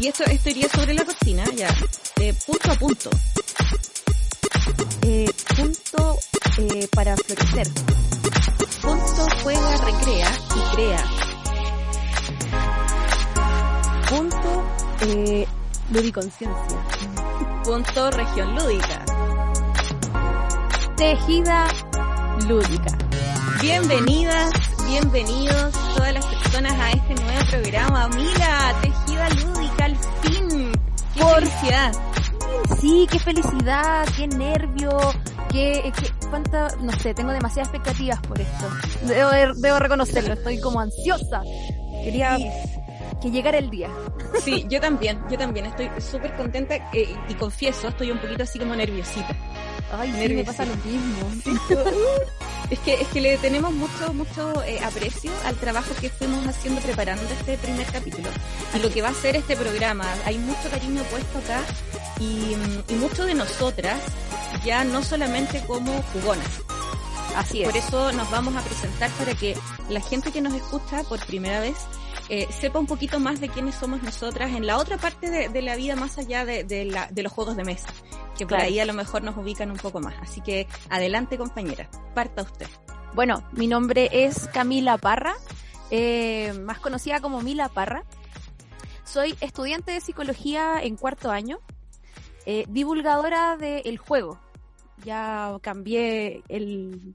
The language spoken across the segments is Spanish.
Y esto, esto iría sobre la cortina, ya. Eh, punto a punto. Eh, punto eh, para florecer. Punto juega, recrea y crea. Punto eh, ludiconciencia. Punto región lúdica. Tejida lúdica. Bienvenidas, bienvenidos todas las personas a este nuevo programa. Mila, Tejida Lúdica, al fin. ¡Qué Por- felicidad! Sí, qué felicidad, qué nervio, qué, qué cuánta, no sé, tengo demasiadas expectativas por esto. Debo, debo reconocerlo, estoy como ansiosa. Quería que llegara el día. Sí, yo también, yo también estoy súper contenta eh, y confieso, estoy un poquito así como nerviosita. Ay, sí, me pasa lo mismo. Es que, es que le tenemos mucho, mucho eh, aprecio al trabajo que fuimos haciendo preparando este primer capítulo y lo que va a ser este programa. Hay mucho cariño puesto acá y, mm, y mucho de nosotras, ya no solamente como jugonas. Así es. Por eso nos vamos a presentar para que la gente que nos escucha por primera vez eh, sepa un poquito más de quiénes somos nosotras en la otra parte de, de la vida más allá de, de la- de los juegos de mesa, que por Claro. ahí a lo mejor nos ubican un poco más. Así que adelante compañera, parta usted. Bueno, mi nombre es Camila Parra, eh, más conocida como Mila Parra. Soy estudiante de psicología en cuarto año, eh, divulgadora del juego. Ya cambié el,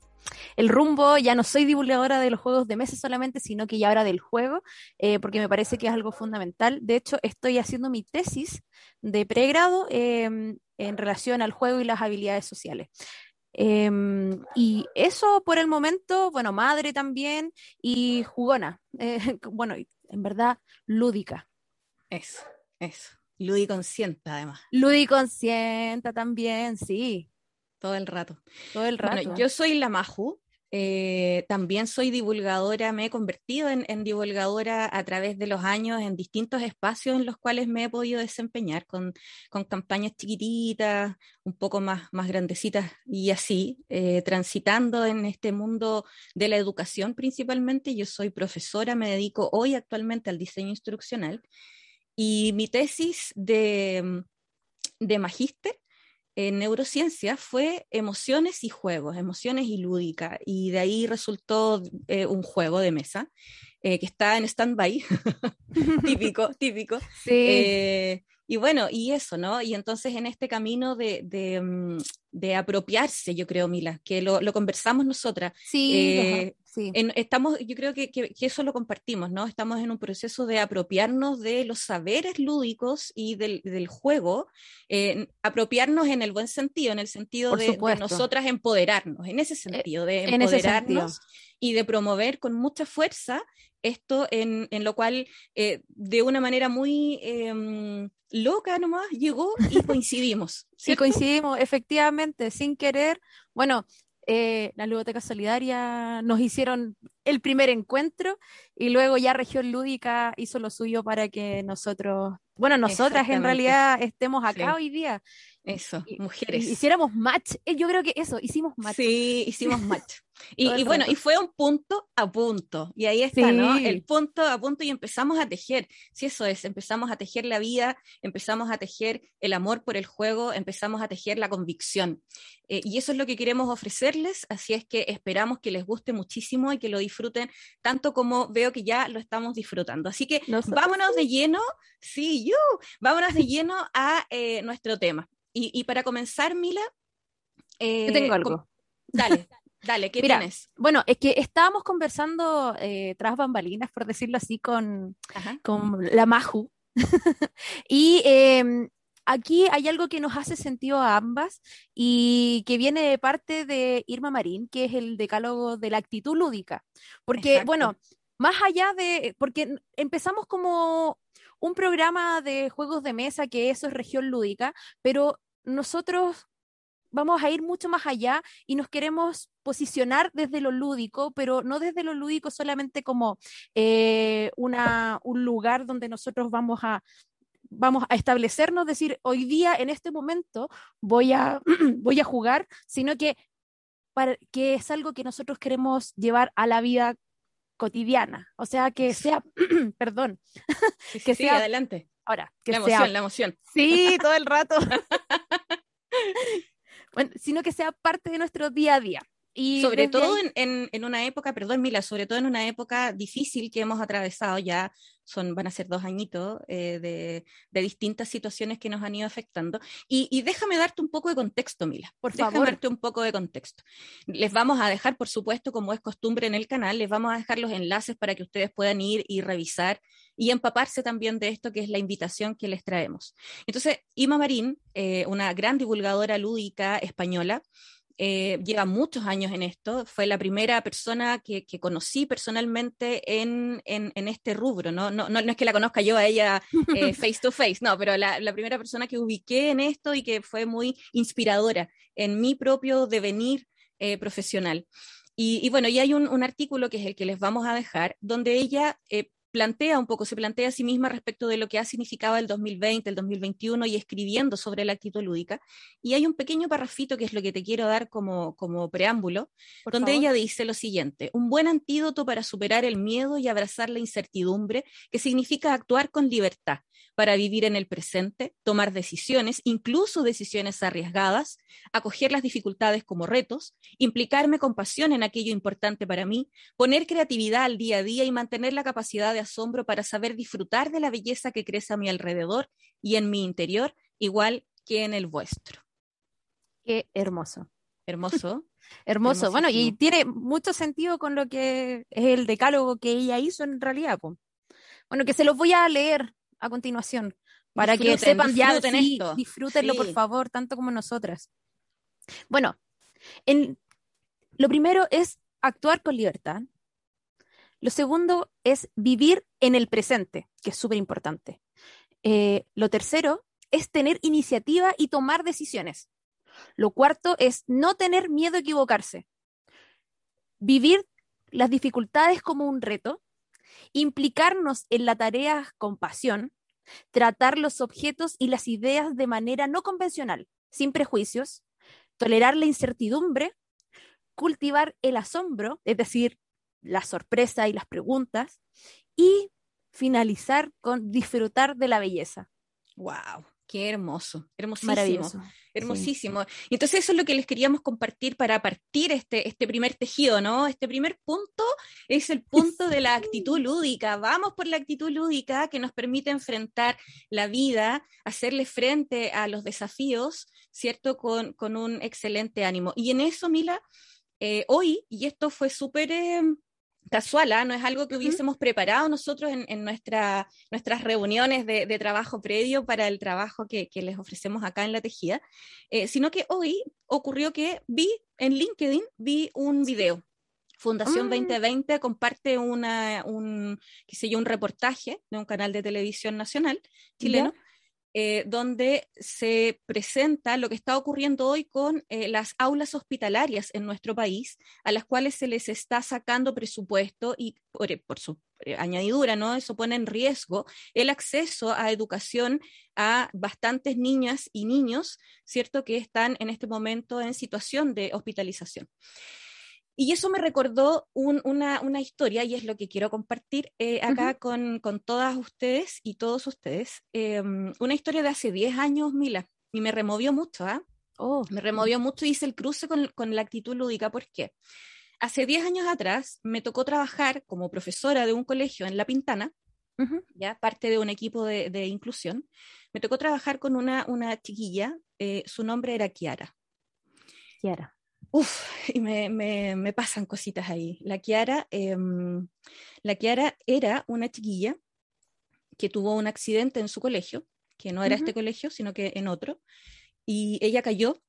el rumbo, ya no soy divulgadora de los juegos de mesa solamente, sino que ya ahora del juego, eh, porque me parece que es algo fundamental. De hecho, estoy haciendo mi tesis de pregrado eh, en relación al juego y las habilidades sociales. Em, y eso por el momento, bueno, madre también y jugona. Eh, bueno, en verdad, lúdica. Eso, eso. Ludiconsciente además, Ludiconscienta también, sí, todo el rato. todo el rato. Bueno, yo soy la Maju, eh, también soy divulgadora, me he convertido en, divulgadora a través de los años en distintos espacios en los cuales me he podido desempeñar con, con campañas chiquititas, un poco más, más grandecitas y así, eh, transitando en este mundo de la educación principalmente. Yo soy profesora, me dedico hoy actualmente al diseño instruccional y mi tesis de, de magíster en neurociencia fue emociones y juegos, emociones y lúdica, y de ahí resultó eh, un juego de mesa eh, que está en stand-by, típico, típico. sí, Eh, y bueno, y eso, ¿no? Y entonces en este camino de, de, mm, de apropiarse, yo creo, Mila, que lo, lo conversamos nosotras, sí, sí. en- estamos, yo creo que, que- que eso lo compartimos, ¿no? Estamos en un proceso de apropiarnos de los saberes lúdicos y del, del juego, eh, apropiarnos en el buen sentido, en el sentido de, de nosotras empoderarnos, en ese sentido, de empoderarnos y de promover con mucha fuerza esto en, en lo cual eh, de una manera muy em, loca nomás llegó y coincidimos. Sí, coincidimos, efectivamente, sin querer. Bueno, eh, la Ludoteca Solidaria nos hicieron el primer encuentro y luego ya Región Lúdica hizo lo suyo para que nosotros, bueno, nosotras en realidad estemos acá Sí. hoy día. Eso, Y- mujeres. hiciéramos match. Eh, Yo creo que eso, hicimos match. Sí, hicimos match. Y, y bueno, y fue un punto a punto. Y ahí está, ¿no? Sí. El punto a punto y empezamos a tejer. Sí, eso es, empezamos a tejer la vida, empezamos a tejer el amor por el juego, empezamos a tejer la convicción. Eh, y eso es lo que queremos ofrecerles, así es que esperamos que les guste muchísimo y que lo disfruten tanto como veo que ya lo estamos disfrutando. Así que Nosotros vámonos de lleno, sí, you, vámonos de lleno a eh, nuestro tema. Y, y para comenzar, Mila, eh, Yo tengo com- algo. Dale, dale, ¿qué Mira, tienes? Bueno, es que estábamos conversando eh, tras bambalinas, por decirlo así, con, Ajá. con la Maju. y eh, aquí hay algo que nos hace sentido a ambas y que viene de parte de Irma Marín, que es el decálogo de la actitud lúdica. Porque, bueno, más allá de, porque empezamos como un programa de juegos de mesa, que eso es región lúdica, pero nosotros vamos a ir mucho más allá y nos queremos posicionar desde lo lúdico, pero no desde lo lúdico solamente como eh, una, un lugar donde nosotros vamos a vamos a establecernos, decir, hoy día, en este momento, voy a, voy a jugar, sino que, para, que es algo que nosotros queremos llevar a la vida cotidiana. O sea, que sea, perdón, que sea... adelante. Ahora, que la emoción, la emoción. Sí, todo el rato. bueno, sino que sea parte de nuestro día a día. Y sobre todo en, en, una época, perdón Mila, sobre todo en una época difícil que hemos atravesado ya, son, van a ser dos añitos eh, de, de, distintas situaciones que nos han ido afectando. Y, y, déjame darte un poco de contexto, Mila. Por déjame favor. darte un poco de contexto. Les vamos a dejar, por supuesto, como es costumbre en el canal, les vamos a dejar los enlaces para que ustedes puedan ir y revisar y empaparse también de esto que es la invitación que les traemos. Entonces, Ima Marín, eh, una gran divulgadora lúdica española, eh, lleva muchos años en esto, fue la primera persona que, que conocí personalmente en, en, en, este rubro, ¿no? No, no, no es que la conozca yo a ella eh, face to face, no, pero la, la, primera persona que ubiqué en esto y que fue muy inspiradora en mi propio devenir eh, profesional. Y, y, bueno, y hay un, un, artículo que es el que les vamos a dejar, donde ella eh, plantea un poco, se plantea a sí misma respecto de lo que ha significado el 2020, el 2021 y escribiendo sobre la actitud lúdica. Y hay un pequeño parrafito que es lo que te quiero dar como, como preámbulo, Por donde favor. ella dice lo siguiente, un buen antídoto para superar el miedo y abrazar la incertidumbre, que significa actuar con libertad para vivir en el presente, tomar decisiones, incluso decisiones arriesgadas, acoger las dificultades como retos, implicarme con pasión en aquello importante para mí, poner creatividad al día a día y mantener la capacidad de asombro para saber disfrutar de la belleza que crece a mi alrededor y en mi interior, igual que en el vuestro. Qué hermoso. Hermoso. Hermoso. Bueno, y tiene mucho sentido con lo que es el decálogo que ella hizo en realidad. Bueno, que se los voy a leer a continuación para disfruten, que sepan ya, sí, esto. disfrútenlo sí. por favor, tanto como nosotras. Bueno, en, lo primero es actuar con libertad. Lo segundo es vivir en el presente, que es súper importante. Eh, lo tercero es tener iniciativa y tomar decisiones. Lo cuarto es no tener miedo a equivocarse. Vivir las dificultades como un reto. Implicarnos en la tarea con pasión. Tratar los objetos y las ideas de manera no convencional, sin prejuicios. Tolerar la incertidumbre. Cultivar el asombro, es decir, la sorpresa y las preguntas y finalizar con disfrutar de la belleza. ¡Wow! Qué hermoso, hermosísimo. Maravilloso. Hermosísimo. Sí. Y entonces eso es lo que les queríamos compartir para partir este, este primer tejido, ¿no? Este primer punto es el punto de la actitud lúdica. Vamos por la actitud lúdica que nos permite enfrentar la vida, hacerle frente a los desafíos, ¿cierto? Con, con un excelente ánimo. Y en eso, Mila, eh, hoy, y esto fue súper... Eh, casual, ¿eh? no es algo que hubiésemos preparado nosotros en, en nuestra, nuestras reuniones de, de, trabajo previo para el trabajo que, que, les ofrecemos acá en La Tejida, eh, sino que hoy ocurrió que vi en LinkedIn, vi un video. Fundación mm. 2020 comparte una, un, qué sé yo, un reportaje de un canal de televisión nacional chileno. Eh, donde se presenta lo que está ocurriendo hoy con eh, las aulas hospitalarias en nuestro país, a las cuales se les está sacando presupuesto y por, por su eh, añadidura, ¿no? Eso pone en riesgo el acceso a educación a bastantes niñas y niños, ¿cierto?, que están en este momento en situación de hospitalización. Y eso me recordó un, una, una, historia, y es lo que quiero compartir eh, acá uh -huh. con, con, todas ustedes y todos ustedes. Eh, una historia de hace 10 años, Mila, y me removió mucho, ¿ah? ¿eh? Oh. Me removió mucho y hice el cruce con, con la actitud lúdica. ¿Por qué? Hace 10 años atrás me tocó trabajar como profesora de un colegio en La Pintana, uh -huh. ya parte de un equipo de, de, inclusión. Me tocó trabajar con una, una chiquilla, eh, su nombre era Kiara. Kiara. Uf, y me, me, me, pasan cositas ahí. La Kiara, eh, la Kiara era una chiquilla que tuvo un accidente en su colegio que no era este colegio, sino que en otro, y ella cayó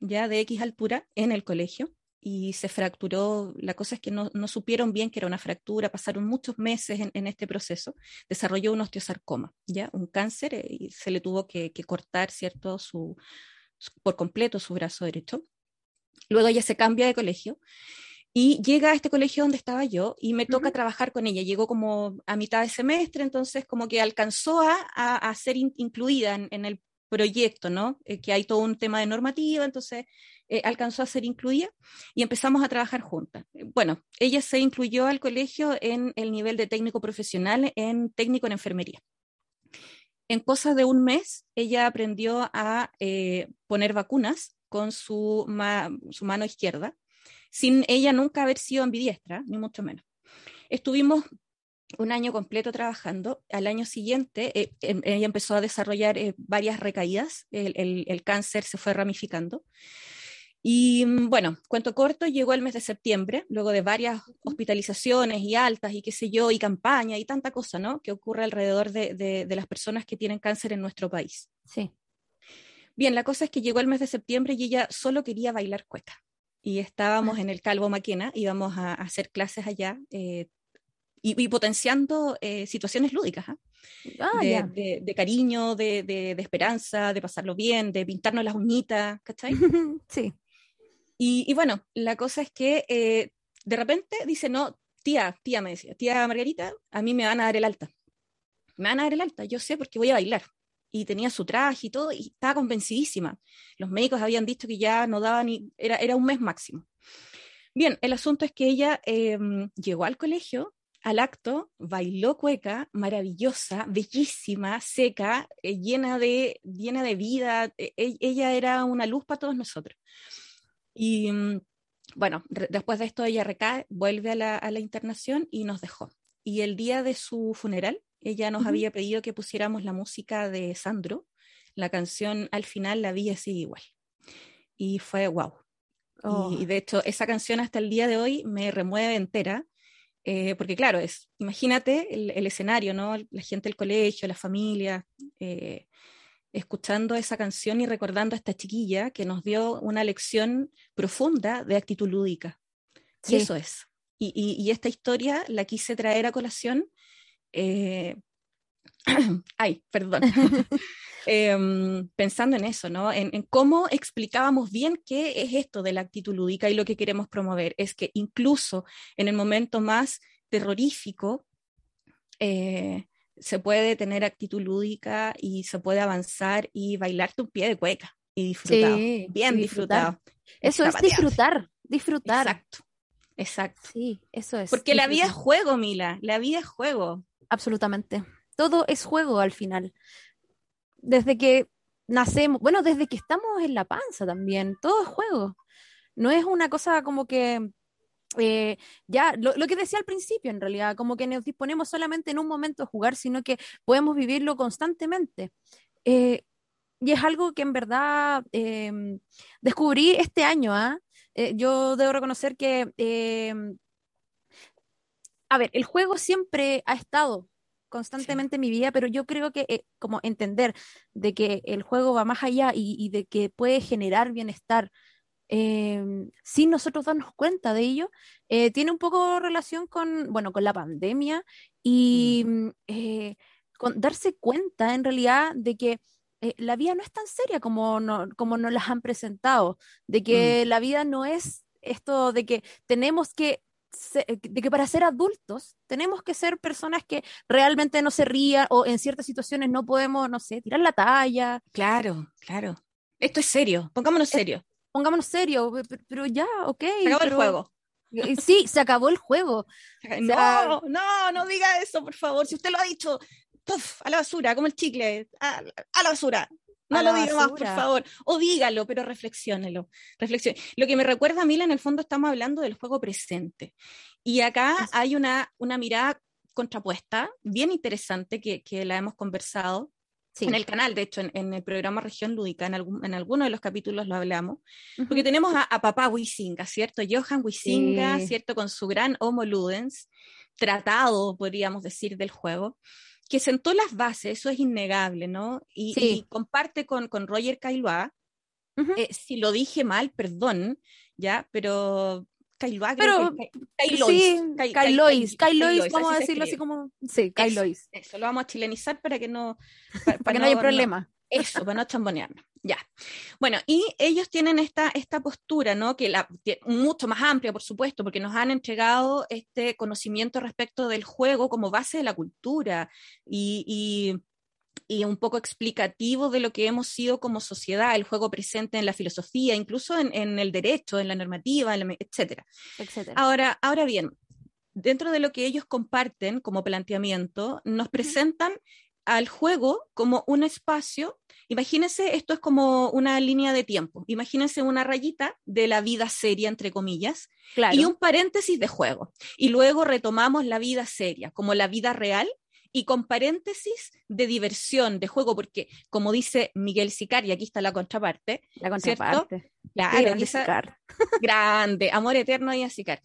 ya de X altura en el colegio y se fracturó. La cosa es que no, supieron bien que era una fractura, pasaron muchos meses en, este proceso, desarrolló un osteosarcoma, ya un cáncer, eh, y se le tuvo que, cortar, ¿cierto?, su, por completo su brazo derecho. Luego ella se cambia de colegio y llega a este colegio donde estaba yo y me toca trabajar con ella. Llegó como a mitad de semestre, entonces como que alcanzó a, a, ser incluida en, el proyecto, ¿no? Eh, que hay todo un tema de normativa, entonces eh, alcanzó a ser incluida y empezamos a trabajar juntas. Bueno, ella se incluyó al colegio en el nivel de técnico profesional, en técnico en enfermería. En cosas de un mes, ella aprendió a eh, poner vacunas con su, su mano izquierda, sin ella nunca haber sido ambidiestra, ni mucho menos. Estuvimos un año completo trabajando. Al año siguiente, eh, ella empezó a desarrollar eh, varias recaídas, el, cáncer se fue ramificando. Y mm, bueno, cuento corto, llegó el mes de septiembre, luego de varias hospitalizaciones y altas y qué sé yo, y campaña y tanta cosa, ¿no? Que ocurre alrededor de, de, las personas que tienen cáncer en nuestro país. Sí. Bien, la cosa es que llegó el mes de septiembre y ella solo quería bailar cueca. Y estábamos ah. en el Calvo Maquena, íbamos a, hacer clases allá, eh, y, potenciando eh, situaciones lúdicas, ¿ah? ah de, cariño, de, esperanza, de pasarlo bien, de pintarnos las uñitas, ¿cachai? sí. Y, bueno, la cosa es que eh, de repente dice, no, tía, tía me decía, tía Margarita, a mí me van a dar el alta. Me van a dar el alta, yo sé porque voy a bailar. Y tenía su traje y todo, y estaba convencidísima. Los médicos habían dicho que ya no daba ni, era, era un mes máximo. Bien, el asunto es que ella em, llegó al colegio al acto, bailó cueca, maravillosa, bellísima, seca, eh, llena, de, llena de vida. E, e, ella era una luz para todos nosotros. Y mm, bueno, después de esto ella recae, vuelve a la, internación y nos dejó. Y el día de su funeral, ella nos había pedido que pusiéramos la música de Sandro, la canción al final la vi así igual. Y fue wow. Y, oh. de hecho, esa canción hasta el día de hoy me remueve entera eh, porque claro, es, imagínate el, escenario, ¿no? La gente del colegio, la familia, eh, escuchando esa canción y recordando a esta chiquilla que nos dio una lección profunda de actitud lúdica. Y eso es. Y, esta historia la quise traer a colación. Eh, ay, perdón. Em, pensando en eso, ¿no? En, en, cómo explicábamos bien qué es esto de la actitud lúdica y lo que queremos promover. Es que incluso en el momento más terrorífico, eh, se puede tener actitud lúdica y se puede avanzar y bailarte un pie de cueca y disfrutar. bien disfrutado. Eso es disfrutar, disfrutar. Exacto, exacto. Sí, eso es. Porque la vida es juego, Mila, la vida es juego. Absolutamente. Todo es juego al final desde que nacemos, bueno, desde que estamos en la panza también, todo es juego. No es una cosa como que, eh, ya, lo, que decía al principio en realidad, como que nos disponemos solamente en un momento a jugar, sino que podemos vivirlo constantemente. Eh, y es algo que en verdad em, descubrí este año. ¿ah? Eh, yo debo reconocer que, em, a ver, el juego siempre ha estado constantemente en mi vida, pero yo creo que eh, como entender de que el juego va más allá y, de que puede generar bienestar em, sin nosotros darnos cuenta de ello, eh, tiene un poco relación con, bueno, con la pandemia y mm, eh, con darse cuenta en realidad de que la vida no es tan seria como, no, como nos las han presentado, de que mm. la vida no es esto de que tenemos que de que para ser adultos tenemos que ser personas que realmente no se rían o en ciertas situaciones no podemos, no sé, tirar la talla. Claro, claro. Esto es serio, pongámonos serio. pongámonos serio, pero, ya, ok. Se acabó el juego. Sí, se acabó el juego. No, no, no diga eso, por favor. Si usted lo ha dicho, puff, a la basura, como el chicle, a la basura. No lo diga más, por favor. O dígalo, pero reflexiónelo. Reflexione. Lo que me recuerda a Mila, en el fondo estamos hablando del juego presente. Y acá hay una, una mirada contrapuesta, bien interesante, que, que la hemos conversado en el canal, de hecho, en, el programa Región Lúdica, en, algún, en alguno de los capítulos lo hablamos, porque tenemos a, papá Wisinga, ¿cierto? Johan Wisinga, ¿cierto? Con su gran Homo Ludens, tratado, podríamos decir, del juego. Que sentó las bases, eso es innegable, ¿no? Y, comparte con, con Roger Caillois. Eh, si lo dije mal, perdón, ya, pero Caillois, pero Kailois, Kailois, vamos a decirlo así como, sí, Kailois. Eso, lo vamos a chilenizar para que no, para, que no, haya problema. eso, para no chambonearnos. Ya. Bueno, y ellos tienen esta, esta postura, ¿no? Que la, mucho más amplia, por supuesto, porque nos han entregado este conocimiento respecto del juego como base de la cultura y, y, un poco explicativo de lo que hemos sido como sociedad, el juego presente en la filosofía, incluso en, el derecho, en la normativa, etcétera. etcétera. Ahora, ahora bien, dentro de lo que ellos comparten como planteamiento, nos presentan al juego como un espacio. Imagínense, esto es como una línea de tiempo. Imagínense una rayita de la vida seria, entre comillas, y un paréntesis de juego. Y luego retomamos la vida seria, como la vida real, y con paréntesis de diversión, de juego, porque como dice Miguel Sicar, y aquí está la contraparte. La contraparte. grande, amor eterno y Sicar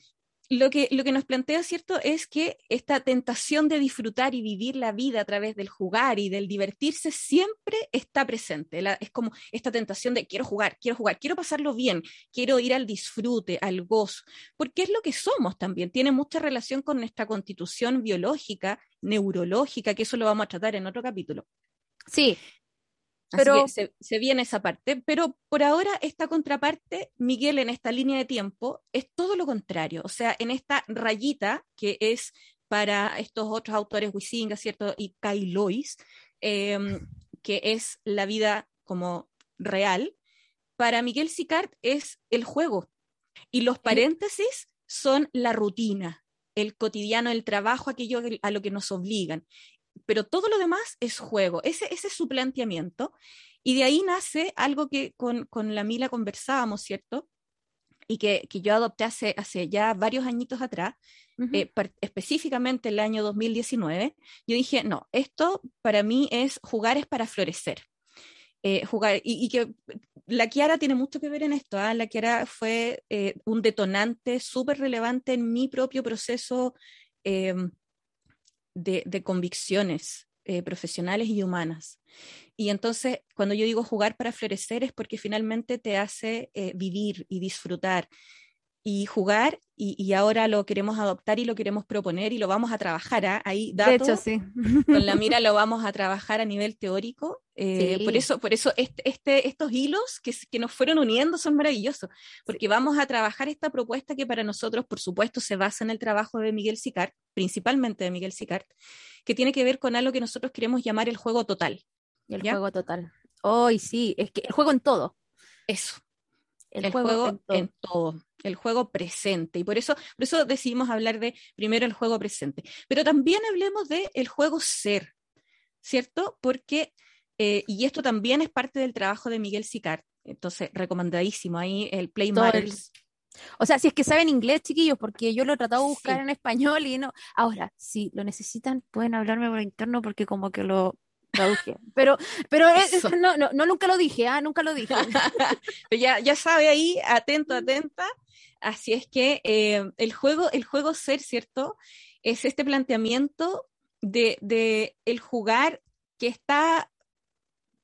lo que, lo que nos plantea, ¿cierto?, es que esta tentación de disfrutar y vivir la vida a través del jugar y del divertirse siempre está presente. es como esta tentación de quiero jugar, quiero jugar, quiero pasarlo bien, quiero ir al disfrute, al gozo, porque es lo que somos también. Tiene mucha relación con nuestra constitución biológica, neurológica, que eso lo vamos a tratar en otro capítulo. Sí, pero se, viene esa parte, pero por ahora esta contraparte, Miguel, en esta línea de tiempo, es todo lo contrario. O sea, en esta rayita que es para estos otros autores, Wisinga, ¿cierto? Y Kai Lois, em, que es la vida como real, para Miguel Sicart es el juego. Y los paréntesis son la rutina, el cotidiano, el trabajo, aquello a lo que nos obligan pero todo lo demás es juego. Ese, ese es su planteamiento. Y de ahí nace algo que con, con la Mila conversábamos, ¿cierto? Y que, que, yo adopté hace, hace ya varios añitos atrás, eh, específicamente el año 2019. Yo dije, no, esto para mí es jugar es para florecer. Eh, jugar, y, que la Kiara tiene mucho que ver en esto. ¿ah? La Kiara fue eh, un detonante súper relevante en mi propio proceso de, convicciones eh, profesionales y humanas. Y entonces, cuando yo digo jugar para florecer es porque finalmente te hace eh, vivir y disfrutar y jugar y, ahora lo queremos adoptar y lo queremos proponer y lo vamos a trabajar. ¿ah? Ahí, de hecho, sí. Con la mira lo vamos a trabajar a nivel teórico. Eh, por eso, por eso este, este, estos hilos que, que, nos fueron uniendo son maravillosos, porque vamos a trabajar esta propuesta que para nosotros, por supuesto, se basa en el trabajo de Miguel Sicart, principalmente de Miguel Sicart, que tiene que ver con algo que nosotros queremos llamar el juego total. El juego total. Hoy sí, es que el juego en todo. Eso. El, juego, en todo el juego presente. Y por eso, por eso decidimos hablar de primero el juego presente. Pero también hablemos de el juego ser, ¿cierto? Porque, eh, y esto también es parte del trabajo de Miguel Sicart. Entonces, recomendadísimo ahí el Play Matters. O sea, si es que saben inglés, chiquillos, porque yo lo he tratado de buscar en español y no. Ahora, si lo necesitan, pueden hablarme por interno porque como que lo traduje. Pero, pero no, no, no, nunca lo dije, ¿ah? Nunca lo dije. ya, ya sabe ahí, atento, atenta, Así es que eh, el, juego, el juego ser, ¿cierto? Es este planteamiento de, el jugar que está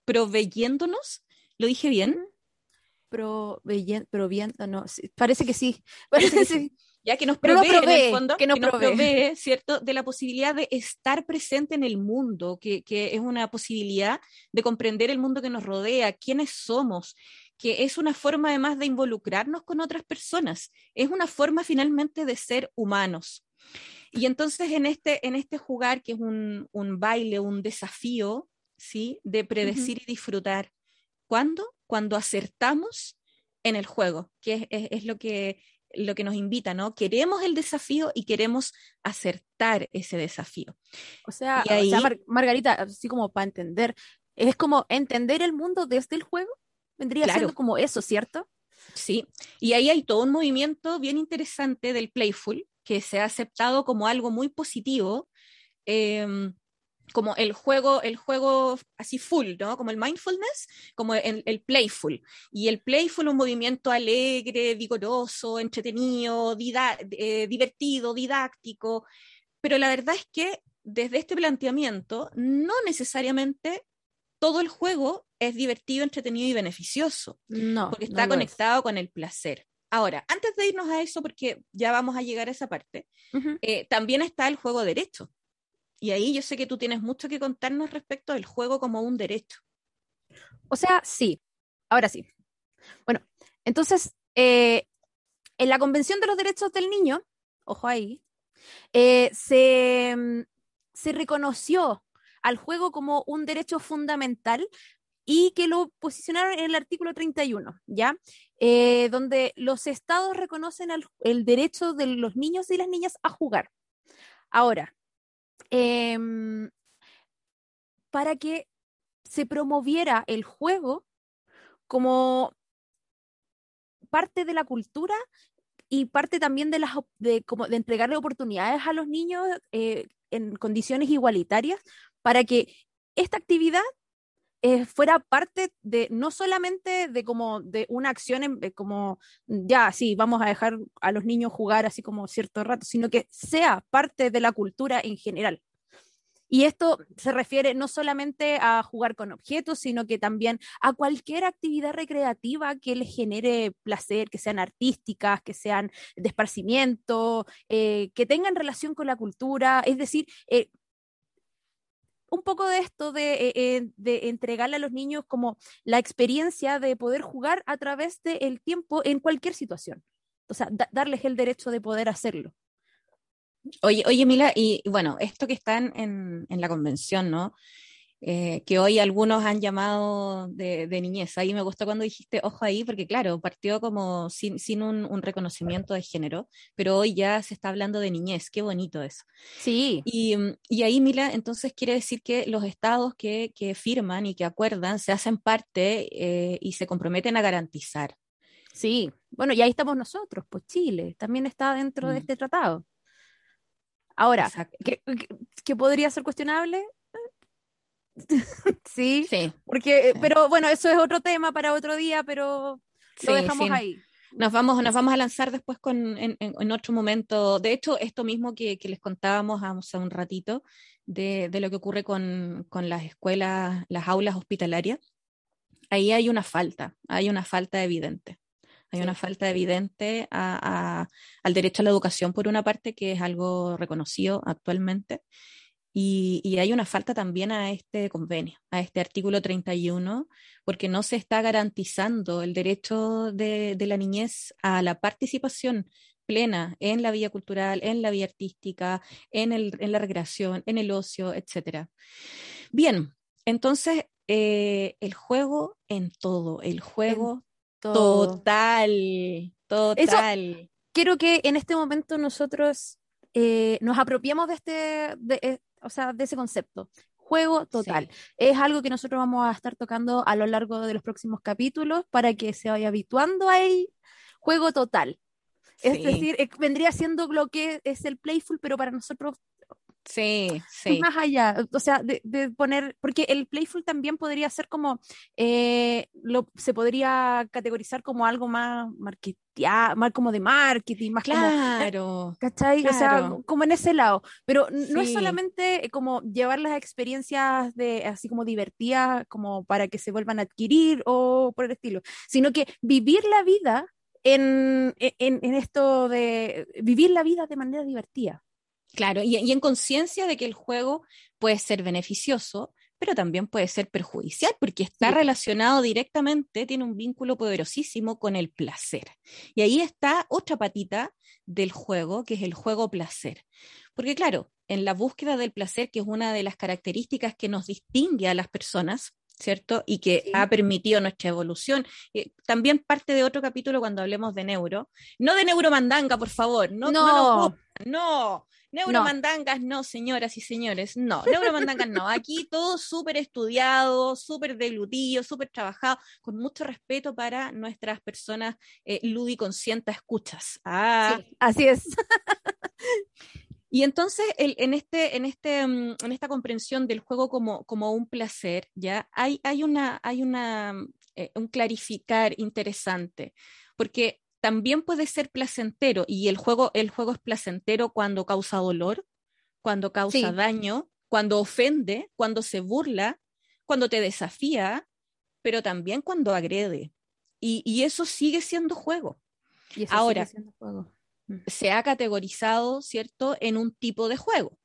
proveyéndonos, ¿lo dije bien? Proveyendo, no, parece que sí, parece que sí. Ya que nos provee, en el fondo, que nos, provee. ¿cierto? De la posibilidad de estar presente en el mundo, que, que es una posibilidad de comprender el mundo que nos rodea, quiénes somos, que es una forma además de involucrarnos con otras personas, es una forma finalmente de ser humanos. Y entonces en este, en este jugar, que es un, baile, un desafío, ¿sí? De predecir y disfrutar. ¿Cuándo? Cuando acertamos en el juego, que es, lo, que, lo que nos invita, ¿no? Queremos el desafío y queremos acertar ese desafío. O sea, Margarita, así como para entender, es como entender el mundo desde el juego. Vendría siendo como eso, ¿cierto? Sí, y ahí hay todo un movimiento bien interesante del playful, que se ha aceptado como algo muy positivo, em, como el juego, el juego así full, ¿no? Como el mindfulness, como el, el, playful. Y el playful, un movimiento alegre, vigoroso, entretenido, eh, divertido, didáctico. Pero la verdad es que desde este planteamiento, no necesariamente todo el juego es divertido, entretenido y beneficioso. No. Porque está conectado con el placer. Ahora, antes de irnos a eso, porque ya vamos a llegar a esa parte, eh, también está el juego derecho. Y ahí yo sé que tú tienes mucho que contarnos respecto del juego como un derecho. O sea, sí. Ahora sí. Bueno, entonces, eh, en la Convención de los Derechos del Niño, ojo ahí, eh, se, mm, se reconoció al juego como un derecho fundamental y que lo posicionaron en el artículo 31, ¿ya? Eh, donde los estados reconocen el derecho de los niños y las niñas a jugar. Ahora, em, para que se promoviera el juego como parte de la cultura y parte también de, las, de, como de entregarle oportunidades a los niños eh, en condiciones igualitarias para que esta actividad eh, fuera parte de no solamente de como de una acción eh, como ya sí vamos a dejar a los niños jugar así como cierto rato sino que sea parte de la cultura en general y esto se refiere no solamente a jugar con objetos, sino que también a cualquier actividad recreativa que les genere placer, que sean artísticas, que sean de esparcimiento, eh, que tengan relación con la cultura. Es decir, un poco de esto de, eh, de, entregarle a los niños como la experiencia de poder jugar a través del tiempo en cualquier situación. O sea, darles el derecho de poder hacerlo. Oye, oye, Mila, y bueno, esto que está en, en la convención, ¿no? Eh, que hoy algunos han llamado de, niñez. Ahí me gustó cuando dijiste, ojo ahí, porque claro, partió como sin, sin un, reconocimiento de género, pero hoy ya se está hablando de niñez, qué bonito eso. Sí. Y, y ahí, Mila, entonces quiere decir que los estados que, que firman y que acuerdan se hacen parte eh, y se comprometen a garantizar. Sí, bueno, y ahí estamos nosotros, pues Chile también está dentro de mm. este tratado. Ahora, ¿qué, podría ser cuestionable? sí, sí. Porque, pero bueno, eso es otro tema para otro día, pero lo dejamos ahí. Nos vamos, nos vamos a lanzar después con, en, otro momento. De hecho, esto mismo que, les contábamos hace un ratito de, lo que ocurre con, las escuelas, las aulas hospitalarias, ahí hay una falta, hay una falta evidente. Hay una falta evidente al derecho a la educación, por una parte, que es algo reconocido actualmente, y, hay una falta también a este convenio, a este artículo 31, porque no se está garantizando el derecho de, la niñez a la participación plena en la vida cultural, en la vida artística, en, la recreación, en el ocio, etc. Bien, entonces eh, el juego en todo, el juego total, total. quiero que en este momento nosotros eh, nos apropiemos de este, eh, o sea, de ese concepto. Juego total. Es algo que nosotros vamos a estar tocando a lo largo de los próximos capítulos para que se vaya habituando ahí. Juego total. Es decir, vendría siendo lo que es el playful, pero para nosotros Sí, sí. Más allá, o sea, de, poner, porque el playful también podría ser como, eh, lo, se podría categorizar como algo más más como de marketing, más claro, como, ¿cachai? O sea, como en ese lado, pero no es solamente como llevar las experiencias de así como divertidas, como para que se vuelvan a adquirir o por el estilo, sino que vivir la vida en, en, en esto de vivir la vida de manera divertida. Claro, y, en conciencia de que el juego puede ser beneficioso, pero también puede ser perjudicial porque está relacionado directamente, tiene un vínculo poderosísimo con el placer. Y ahí está otra patita del juego, que es el juego placer. Porque claro, en la búsqueda del placer, que es una de las características que nos distingue a las personas, ¿cierto? Y que ha permitido nuestra evolución. también parte de otro capítulo cuando hablemos de neuro. No de neuromandanga, por favor. No, no, no, no Neuromandangas no. señoras y señores, no, neuromandangas no. Aquí todo súper estudiado, súper deglutido, súper trabajado, con mucho respeto para nuestras personas eh, ludiconscientes escuchas. Ah. así es. Y entonces, en, este, en, este, mm, en esta comprensión del juego como, como un placer, ya hay, hay, una, hay una, eh, un clarificar interesante, porque también puede ser placentero y el juego, el juego es placentero cuando causa dolor, cuando causa daño, cuando ofende, cuando se burla, cuando te desafía, pero también cuando agrede. Y, eso sigue siendo juego. Ahora, mm. Se ha categorizado, ¿cierto?, en un tipo de juego.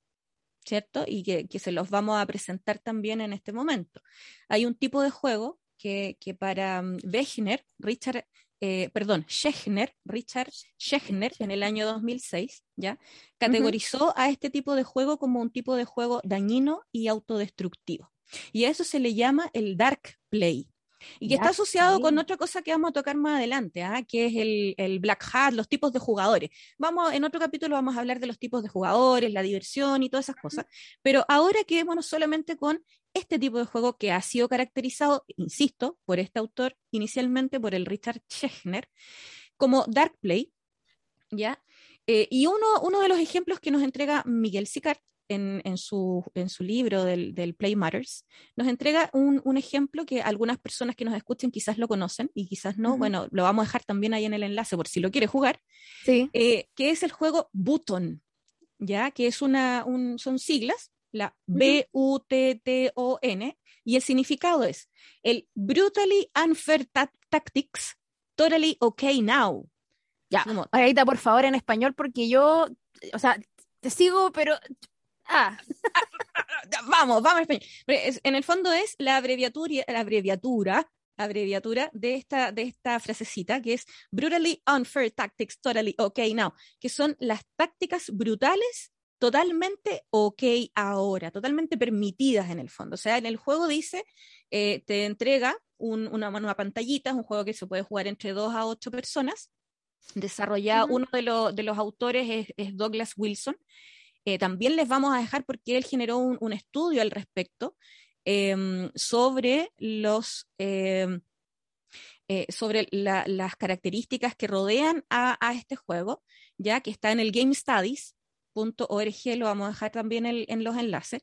¿cierto? Y que, se los vamos a presentar también en este momento. Hay un tipo de juego que, para um, Wegner, Richard, eh, perdón, Schechner, Richard Schechner, en el año 2006, ¿ya? Categorizó a este tipo de juego como un tipo de juego dañino y autodestructivo. Y a eso se le llama el dark play. Y que está asociado con otra cosa que vamos a tocar más adelante, ¿ah? que es el, el, Black Hat, los tipos de jugadores. Vamos, en otro capítulo vamos a hablar de los tipos de jugadores, la diversión y todas esas cosas. Pero ahora quedémonos solamente con este tipo de juego que ha sido caracterizado, insisto, por este autor, inicialmente por el Richard Schechner, como Dark Play, ¿ya? Eh, y uno, uno de los ejemplos que nos entrega Miguel Sicart en, su, en su libro del, Play Matters, nos entrega un, ejemplo que algunas personas que nos escuchen quizás lo conocen y quizás no. Bueno, lo vamos a dejar también ahí en el enlace por si lo quiere jugar. Sí. Eh, que es el juego Button, ¿ya? Que es una, son siglas, la B-U-T-T-O-N, y el significado es el Brutally Unfair Tactics, Totally Okay Now. Ya, ahorita por favor en español porque yo, o sea, te sigo, pero Ah. vamos, vamos En el fondo es la abreviatura, la abreviatura, abreviatura de esta, de esta frasecita que es brutally unfair tactics, totally okay now, que son las tácticas brutales totalmente ok ahora, totalmente permitidas en el fondo. O sea, en el juego dice, eh, te entrega una, una, pantallita, es un juego que se puede jugar entre dos a ocho personas. Desarrollado, uno de, de, los autores es, es Douglas Wilson, eh, también les vamos a dejar porque él generó un, estudio al respecto em, sobre los... Em, eh, sobre las características que rodean a, este juego, ya que está en el GameStudies.org, lo vamos a dejar también en los enlaces.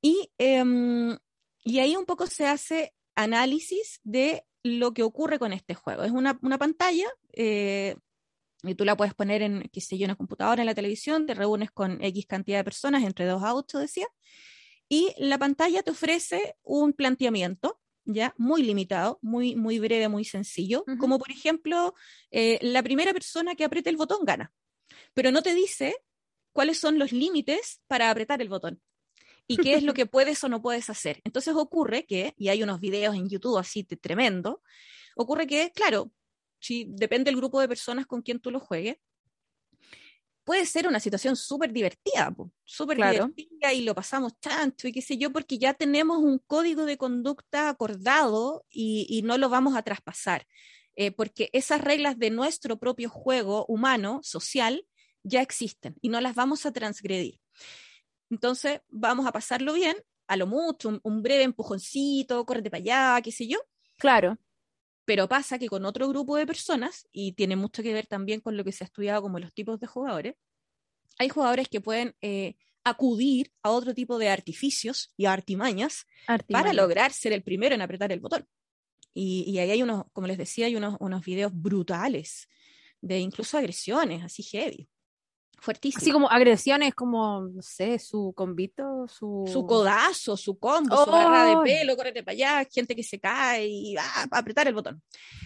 Y, em, y, ahí un poco se hace análisis de lo que ocurre con este juego. Es una, una pantalla eh, y tú la puedes poner en, qué sé yo, en una computadora, en la televisión, te reúnes con X cantidad de personas, entre dos a ocho, decía, y la pantalla te ofrece un planteamiento, ya, muy limitado, muy, muy breve, muy sencillo, como por ejemplo, eh, la primera persona que apriete el botón gana, pero no te dice cuáles son los límites para apretar el botón y qué es lo que puedes o no puedes hacer. Entonces ocurre que, y hay unos videos en YouTube así de tremendo, ocurre que, claro, si depende del grupo de personas con quien tú lo juegues, puede ser una situación súper divertida, súper divertida y lo pasamos tanto y qué sé yo, porque ya tenemos un código de conducta acordado y, no lo vamos a traspasar, eh, porque esas reglas de nuestro propio juego humano, social, ya existen y no las vamos a transgredir. Entonces, vamos a pasarlo bien, a lo mucho, un, un breve empujoncito, córrete para allá, qué sé yo. Claro. Pero pasa que con otro grupo de personas, y tiene mucho que ver también con lo que se ha estudiado como los tipos de jugadores, hay jugadores que pueden eh, acudir a otro tipo de artificios y artimañas, para lograr ser el primero en apretar el botón. Y, ahí hay unos, como les decía, hay unos, unos videos brutales de incluso agresiones, así heavy. Fuertísimo. Así como agresiones, como, no sé, su convito, su... Su codazo, su combo, su barra de pelo, córrete para allá, gente que se cae y va a apretar el botón.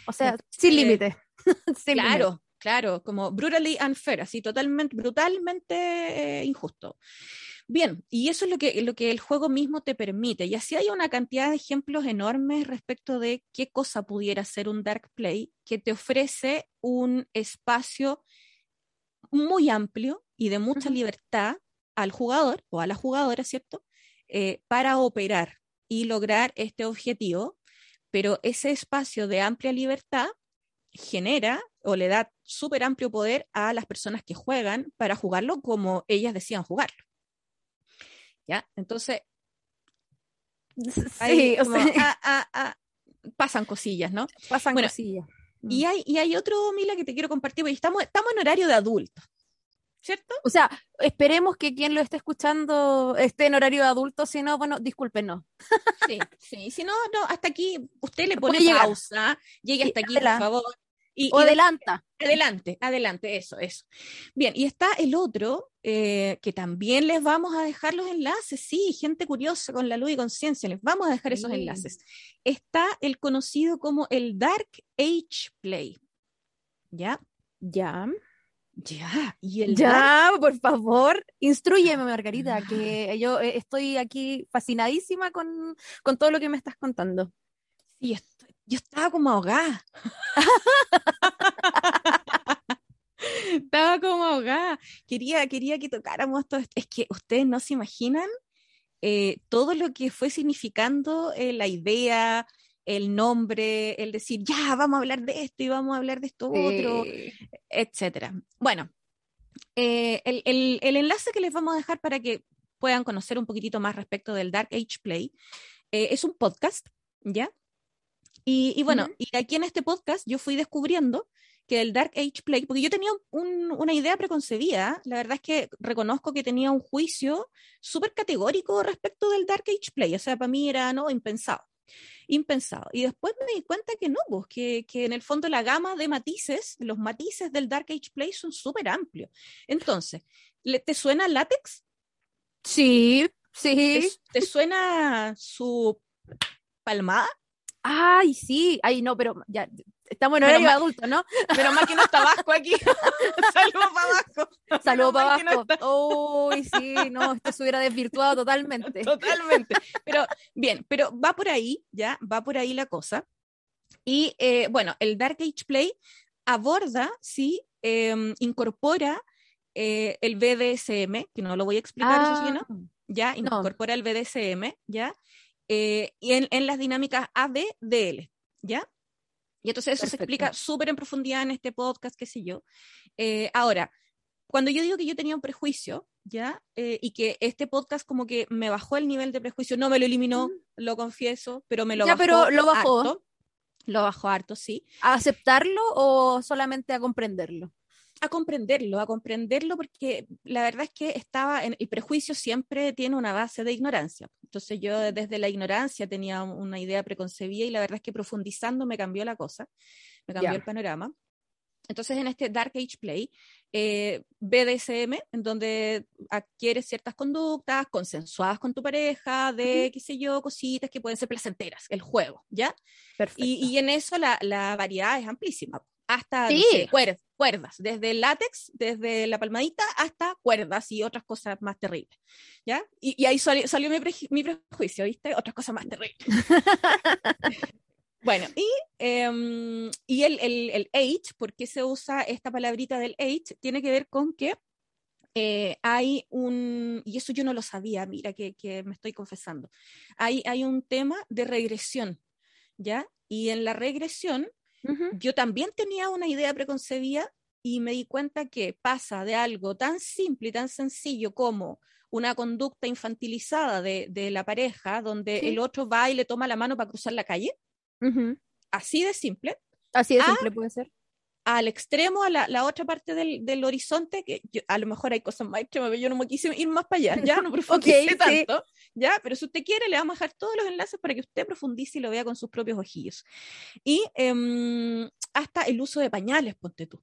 O sea, sin límite. claro, claro, como brutally unfair, así totalmente, brutalmente eh, injusto. Bien, y eso es lo que, lo que el juego mismo te permite. Y así hay una cantidad de ejemplos enormes respecto de qué cosa pudiera ser un dark play que te ofrece un espacio muy amplio y de mucha libertad al jugador o a la jugadora, ¿cierto? Eh, para operar y lograr este objetivo, pero ese espacio de amplia libertad genera o le da súper amplio poder a las personas que juegan para jugarlo como ellas decían jugarlo. ¿Ya? Entonces, sí, pasan cosillas, ¿no? Pasan cosillas. Y, mm. hay, y hay otro, Mila, que te quiero compartir, porque estamos, estamos en horario de adultos, ¿cierto? O sea, esperemos que quien lo esté escuchando esté en horario de adultos, si no, bueno, discúlpenos. Sí, sí, si no, no, hasta aquí usted le pone pausa, llegue hasta aquí, por favor, Y, o adelanta. Adelante, adelante, eso, eso. Bien, y está el otro, eh, que también les vamos a dejar los enlaces, sí, gente curiosa con la luz y conciencia, les vamos a dejar esos enlaces. Está el conocido como el Dark Age Play. ¿Ya? Ya. Ya, y el Ya, por favor, instruyeme, Margarita, que ah. yo eh, estoy aquí fascinadísima con, con todo lo que me estás contando. Sí, yo estaba como ahogada. estaba como ahogada. Quería, quería que tocáramos todo esto. Es que ustedes no se imaginan eh, todo lo que fue significando eh, la idea, el nombre, el decir, ya, vamos a hablar de esto y vamos a hablar de esto otro, etcétera. Bueno, eh, el, enlace que les vamos a dejar para que puedan conocer un poquitito más respecto del Dark Age Play es un podcast, ¿ya? Y, bueno, y aquí en este podcast yo fui descubriendo que el Dark Age Play, porque yo tenía una idea preconcebida, la verdad es que reconozco que tenía un juicio súper categórico respecto del Dark Age Play, o sea, para mí era no impensado, impensado. Y después me di cuenta que no, pues, que, que en el fondo la gama de matices, los matices del Dark Age Play son súper amplios. Entonces, ¿te suena látex? Sí, sí. ¿Te suena su palmada? Ay, sí, ay, no, pero ya estamos en horario adulto, ¿no? Pero más que no está Vasco aquí. Saludos para Vasco. Saludos para Vasco. Uy, sí, no, esto se hubiera desvirtuado totalmente. Totalmente. Pero bien, pero va por ahí, ya, va por ahí la cosa. Y eh, bueno, el Dark Age Play aborda, sí, em, incorpora eh, el BDSM, que no lo voy a explicar, eso sí, ¿no? Ah. Ya, incorpora el BDSM, ¿ya? Eh, y en, las dinámicas ABDL, ¿ya? Y entonces eso se explica súper en profundidad en este podcast, qué sé yo. Eh, ahora, cuando yo digo que yo tenía un prejuicio, ¿ya? Eh, y que este podcast como que me bajó el nivel de prejuicio, no me lo eliminó, lo confieso, pero me lo ya, pero lo bajó. Harto, lo bajó harto, sí. ¿A aceptarlo o solamente a comprenderlo? A comprenderlo, a comprenderlo porque la verdad es que estaba en el prejuicio siempre tiene una base de ignorancia. Entonces yo desde la ignorancia tenía una idea preconcebida y la verdad es que profundizando me cambió la cosa, me cambió el panorama. Entonces en este Dark Age Play, eh, BDSM, en donde adquieres ciertas conductas consensuadas con tu pareja, de, qué sé yo, cositas que pueden ser placenteras, el juego, ¿ya? Y, y, en eso la, la variedad es amplísima hasta cuerdas, desde el látex, desde la palmadita, hasta cuerdas y otras cosas más terribles. ¿Ya? Y, ahí salió, mi, prejuicio, ¿viste? Otras cosas más terribles. bueno, y, em, y el, el, age, ¿por qué se usa esta palabrita del age? Tiene que ver con que eh, hay un, y eso yo no lo sabía, mira que, que me estoy confesando, hay, hay un tema de regresión, ¿ya? Y en la regresión yo también tenía una idea preconcebida y me di cuenta que pasa de algo tan simple y tan sencillo como una conducta infantilizada de, la pareja, donde el otro va y le toma la mano para cruzar la calle, así de simple. Así de simple puede ser al extremo, a la, otra parte del, horizonte, que a lo mejor hay cosas más extremas, yo no me quise ir más para allá, ya no profundice tanto, ya, pero si usted quiere, le vamos a dejar todos los enlaces para que usted profundice y lo vea con sus propios ojillos. Y em, hasta el uso de pañales, ponte tú.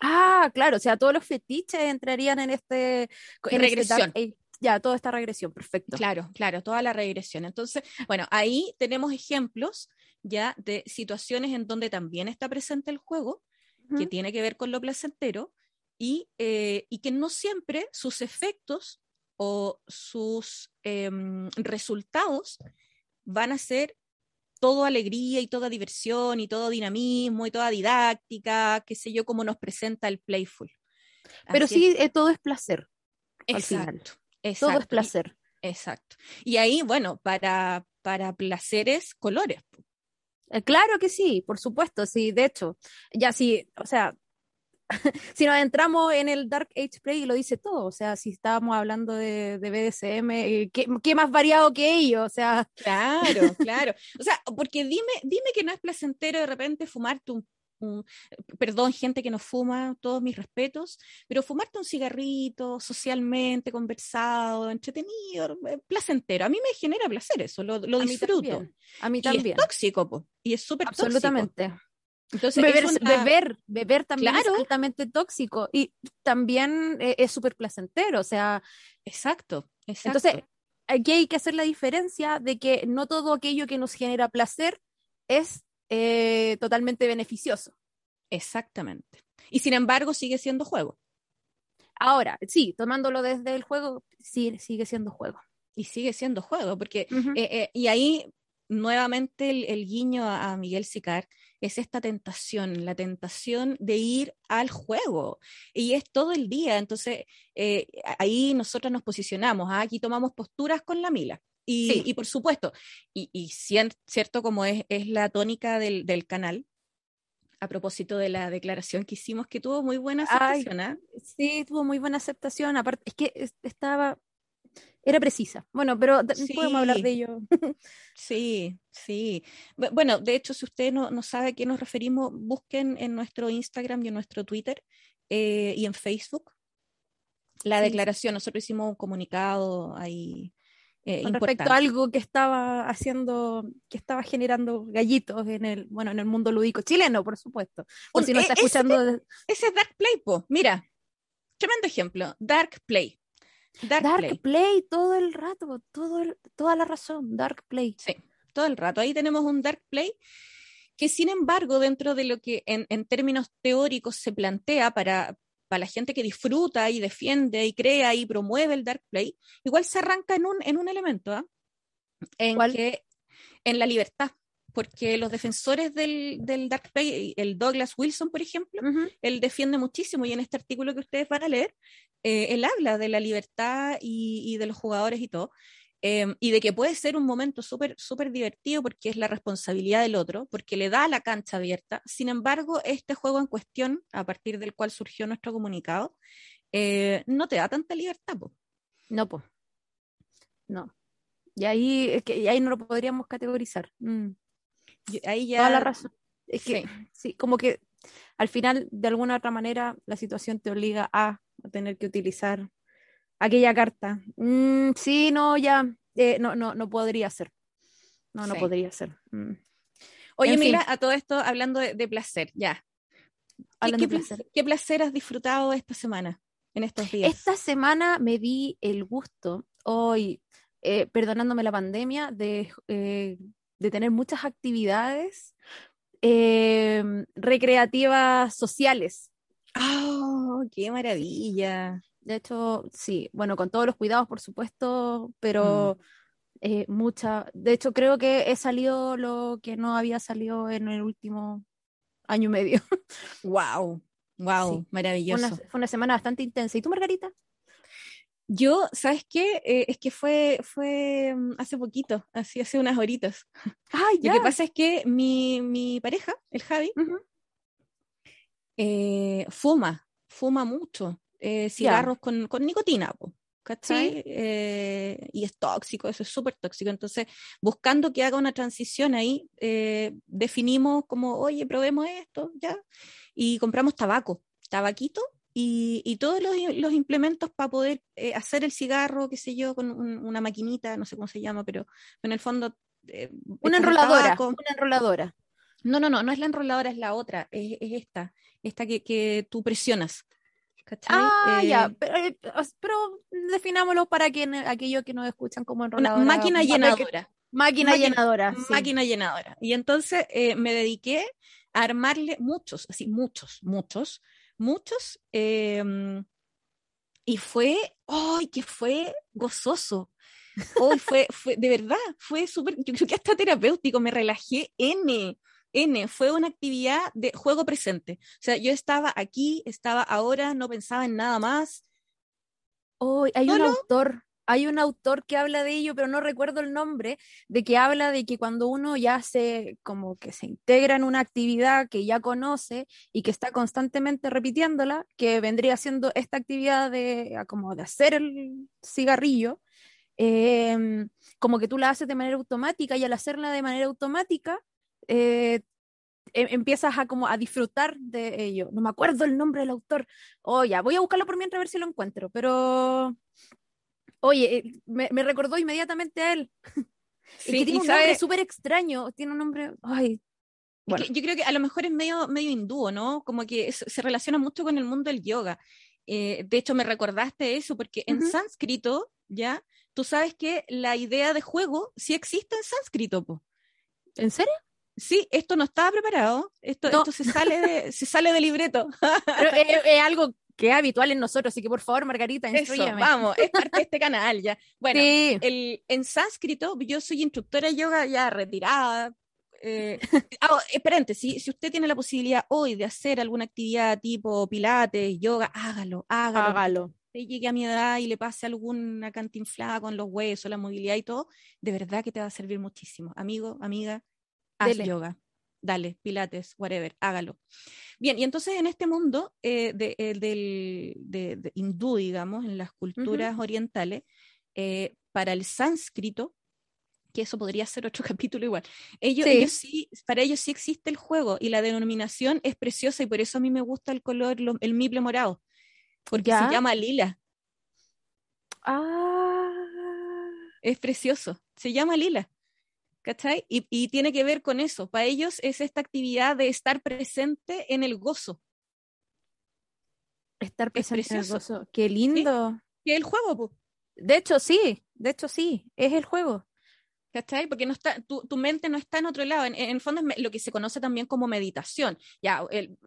Ah, claro, o sea, todos los fetiches entrarían en este... En, este regresión. ya, toda esta regresión, perfecto. Claro, claro, toda la regresión. Entonces, bueno, ahí tenemos ejemplos ya de situaciones en donde también está presente el juego, que tiene que ver con lo placentero y, eh, y, que no siempre sus efectos o sus em, resultados van a ser todo alegría y toda diversión y todo dinamismo y toda didáctica, qué sé yo, como nos presenta el playful. Pero sí, eh, todo es placer. Exacto, Todo es placer. exacto. Y ahí, bueno, para, para placeres, colores. Eh, claro que sí, por supuesto, sí, de hecho, ya sí, o sea, si nos entramos en el Dark Age Play, lo dice todo, o sea, si estábamos hablando de, BDSM, eh, ¿qué, más variado que ello? O sea. Claro, claro. O sea, porque dime, dime que no es placentero de repente fumarte un perdón, gente que no fuma, todos mis respetos, pero fumarte un cigarrito socialmente, conversado, entretenido, eh, placentero. A mí me genera placer eso, lo, disfruto. A mí también. Y es tóxico, y es súper Absolutamente. Entonces, beber, beber también es altamente tóxico y también eh, es súper placentero, o sea. Exacto, Entonces, aquí hay que hacer la diferencia de que no todo aquello que nos genera placer es eh, totalmente beneficioso. Exactamente. Y sin embargo, sigue siendo juego. Ahora, sí, tomándolo desde el juego, sí, sigue siendo juego. Y sigue siendo juego, porque, eh, y ahí nuevamente el, guiño a, Miguel Sicar es esta tentación, la tentación de ir al juego. Y es todo el día. Entonces, eh, ahí nosotros nos posicionamos. ¿ah? Aquí tomamos posturas con la Mila. Y, por supuesto, y, cierto como es, es la tónica del, canal, a propósito de la declaración que hicimos, que tuvo muy buena aceptación. ¿ah? Sí, tuvo muy buena aceptación. Aparte, es que estaba era precisa. Bueno, pero podemos hablar de ello. sí, sí. Bueno, de hecho, si usted no, sabe a qué nos referimos, busquen en nuestro Instagram y en nuestro Twitter eh, y en Facebook la declaración. Nosotros hicimos un comunicado ahí. Eh, Con respecto a algo que estaba haciendo, que estaba generando gallitos en el, bueno, en el mundo lúdico chileno, por supuesto. Por si no e, está escuchando. Ese, es Dark Play, po. Mira, tremendo ejemplo. Dark Play. Dark, Play. todo el rato, todo toda la razón, Dark Play. Sí, todo el rato. Ahí tenemos un Dark Play que sin embargo, dentro de lo que en, términos teóricos se plantea para, para la gente que disfruta y defiende y crea y promueve el Dark Play, igual se arranca en un, en un elemento, ¿ah? en que en la libertad porque los defensores del, del, Dark Play, el Douglas Wilson, por ejemplo, él defiende muchísimo y en este artículo que ustedes van a leer, eh, él habla de la libertad y, de los jugadores y todo, em, y de que puede ser un momento súper súper divertido porque es la responsabilidad del otro, porque le da la cancha abierta. Sin embargo, este juego en cuestión, a partir del cual surgió nuestro comunicado, eh, no te da tanta libertad. No, pues. No. Y ahí, que, y ahí no lo podríamos categorizar. Mm ahí ya... Toda la razón. Es que, sí. como que al final, de alguna otra manera, la situación te obliga a, tener que utilizar aquella carta. Mm, sí, no, ya, eh, no, no, no podría ser. No, no podría ser. Mm. Oye, mira, a todo esto, hablando de, placer, ya. ¿Qué, placer. ¿Qué placer has disfrutado esta semana, en estos días? Esta semana me di el gusto, hoy, eh, perdonándome la pandemia, de eh, de tener muchas actividades em, recreativas sociales. ¡Oh, qué maravilla! De hecho, sí, bueno, con todos los cuidados, por supuesto, pero mm. eh, mucha. De hecho, creo que he salido lo que no había salido en el último año y medio. ¡Wow! ¡Wow! Maravilloso. fue una semana bastante intensa. ¿Y tú, Margarita? Yo, ¿sabes qué? Eh, es que fue, fue mm, hace poquito, así hace unas horitas. Ay, Lo que pasa es que mi, mi pareja, el Javi, eh, fuma, fuma mucho eh, cigarros con, con, nicotina, ¿cachai? y es tóxico, eso es súper tóxico. Entonces, buscando que haga una transición ahí, definimos como, oye, probemos esto, ya, y compramos tabaco, tabaquito y, todos los, implementos para poder eh, hacer el cigarro, qué sé yo, con una maquinita, no sé cómo se llama, pero en el fondo... Eh, una enroladora, una enroladora. No, no, no, no es la enroladora, es la otra, es, esta, esta que, que, tú presionas. Ah, ya, eh, pero, definámoslo para quien, aquellos que nos escuchan como enroladora. Una máquina llenadora. Máquina, llenadora. Máquina llenadora. Y entonces me dediqué a armarle muchos, así, muchos, muchos, muchos, em, y fue, ¡ay, que fue gozoso! Hoy fue, fue, de verdad, fue súper, yo creo que hasta terapéutico, me relajé N, N, fue una actividad de juego presente. O sea, yo estaba aquí, estaba ahora, no pensaba en nada más. Hay un autor hay un autor que habla de ello, pero no recuerdo el nombre, de que habla de que cuando uno ya se, como que se integra en una actividad que ya conoce y que está constantemente repitiéndola, que vendría siendo esta actividad de, como de hacer el cigarrillo, em, como que tú la haces de manera automática y al hacerla de manera automática, eh, em, empiezas a como a disfrutar de ello. No me acuerdo el nombre del autor. Oh, ya, voy a buscarlo por mientras a ver si lo encuentro, pero Oye, eh, me, recordó inmediatamente a él. Sí, tiene un nombre súper extraño. Tiene un nombre. Ay, Bueno. yo creo que a lo mejor es medio, medio hindú, ¿no? Como que se relaciona mucho con el mundo del yoga. Eh, de hecho, me recordaste eso porque en sánscrito, ¿ya? Tú sabes que la idea de juego sí existe en sánscrito, po. ¿En serio? Sí, esto no estaba preparado. Esto, esto se sale de, se sale de libreto. Pero es, algo que es habitual en nosotros, así que por favor, Margarita, instruyame. vamos, es parte de este canal ya. Bueno, el, en sánscrito, yo soy instructora de yoga ya retirada, eh, oh, si, si usted tiene la posibilidad hoy de hacer alguna actividad tipo pilates, yoga, hágalo, hágalo. Hágalo. Si llegue a mi edad y le pase alguna cantinflada con los huesos, la movilidad y todo, de verdad que te va a servir muchísimo. Amigo, amiga, haz yoga. Dale, pilates, whatever, hágalo. Bien, y entonces en este mundo eh, de, del, de, hindú, digamos, en las culturas orientales, eh, para el sánscrito, que eso podría ser otro capítulo igual. Ellos sí. para ellos sí existe el juego y la denominación es preciosa y por eso a mí me gusta el color, el miple morado, porque se llama lila. Ah. Es precioso, se llama lila. ¿Cachai? Y, y tiene que ver con eso. Para ellos es esta actividad de estar presente en el gozo. Estar presente en el gozo. Qué lindo. ¿Sí? el juego, De hecho, sí. De hecho, sí. Es el juego. ¿Cachai? Porque no está, tu, tu, mente no está en otro lado. En, el fondo es lo que se conoce también como meditación. Ya, el,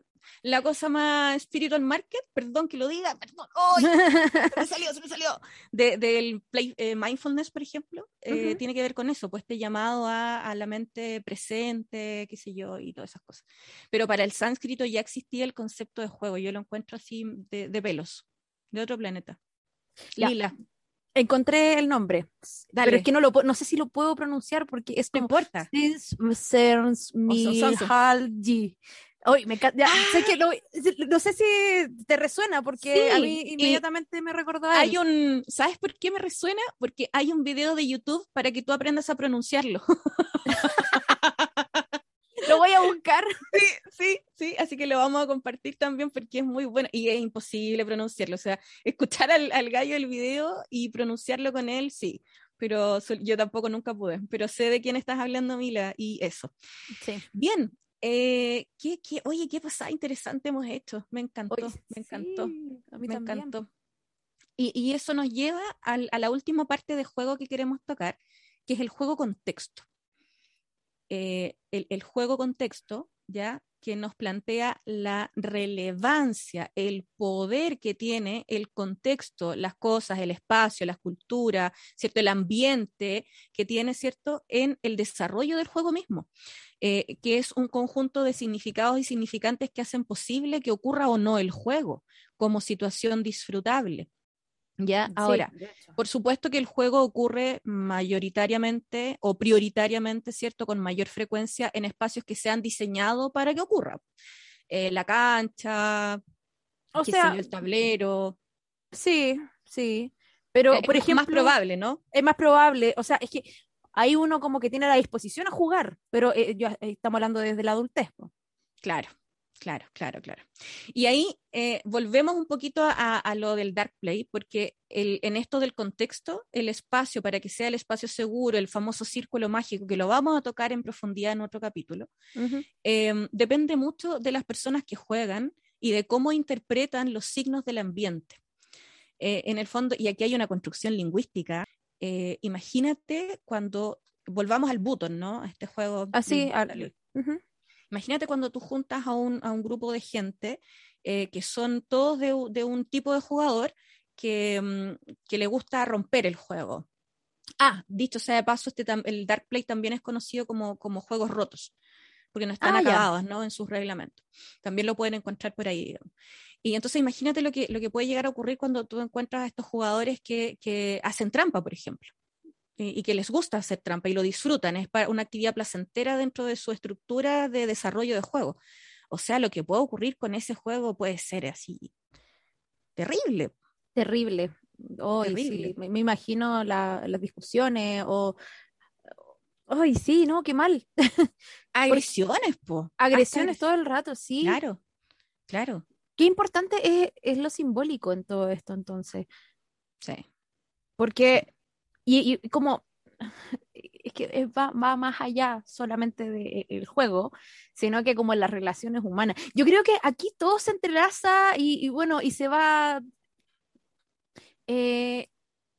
la cosa más spiritual market, perdón que lo diga, perdón, ¡ay! se me salió, se me salió. del play, eh, mindfulness, por ejemplo, eh, tiene que ver con eso, pues este llamado a, a, la mente presente, qué sé yo, y todas esas cosas. Pero para el sánscrito ya existía el concepto de juego, yo lo encuentro así de, de pelos, de otro planeta. Lila. Encontré el nombre. Dale. Pero es que no, lo, no sé si lo puedo pronunciar porque es no importa. Hoy me ya, sé que no, no, sé si te resuena porque a mí inmediatamente me recordó a Hay un, ¿sabes por qué me resuena? Porque hay un video de YouTube para que tú aprendas a pronunciarlo. lo voy a buscar. Sí, sí, sí, así que lo vamos a compartir también porque es muy bueno y es imposible pronunciarlo. O sea, escuchar al, al gallo el video y pronunciarlo con él, sí, pero yo tampoco nunca pude, pero sé de quién estás hablando, Mila, y eso. Sí. Bien, eh, ¿qué, qué, oye, qué pasada interesante hemos hecho. Me encantó, me encantó. A mí me encantó. Y, y, eso nos lleva al, a la última parte de juego que queremos tocar, que es el juego contexto. Eh, el, juego contexto, ¿ya? Que nos plantea la relevancia, el poder que tiene el contexto, las cosas, el espacio, la cultura, ¿cierto? el ambiente que tiene ¿cierto? en el desarrollo del juego mismo, eh, que es un conjunto de significados y significantes que hacen posible que ocurra o no el juego como situación disfrutable. ¿Ya? Ahora, por supuesto que el juego ocurre mayoritariamente o prioritariamente, ¿cierto? Con mayor frecuencia en espacios que se han diseñado para que ocurra. Eh, la cancha, o sea, el tablero. Sí, sí. Pero, eh, por ejemplo. Es más probable, ¿no? Es más probable. O sea, es que hay uno como que tiene la disposición a jugar, pero eh, estamos hablando desde la adultez. Claro. Claro, claro, claro. Y ahí eh, volvemos un poquito a, lo del dark play, porque en esto del contexto, el espacio, para que sea el espacio seguro, el famoso círculo mágico, que lo vamos a tocar en profundidad en otro capítulo, em, depende mucho de las personas que juegan y de cómo interpretan los signos del ambiente. Eh, en el fondo, y aquí hay una construcción lingüística, eh, imagínate cuando volvamos al button, ¿no? A este juego. Así, ah, Imagínate cuando tú juntas a un, a un grupo de gente eh, que son todos de, de, un tipo de jugador que, mm, que, le gusta romper el juego. Ah, dicho sea de paso, este el Dark Play también es conocido como, como juegos rotos, porque no están ah, acabados ¿no? en sus reglamentos. También lo pueden encontrar por ahí. Y entonces imagínate lo que, lo que puede llegar a ocurrir cuando tú encuentras a estos jugadores que, que hacen trampa, por ejemplo y, que les gusta hacer trampa y lo disfrutan, es una actividad placentera dentro de su estructura de desarrollo de juego. O sea, lo que puede ocurrir con ese juego puede ser así terrible. Terrible. terrible. Me, imagino las discusiones o... Ay, sí, no, qué mal. Agresiones, po. Agresiones todo el rato, sí. Claro, claro. Qué importante es, es lo simbólico en todo esto, entonces. Sí. Porque y, como, es que va, va, más allá solamente del de, juego, sino que como en las relaciones humanas. Yo creo que aquí todo se entrelaza y, y bueno, y se va, eh,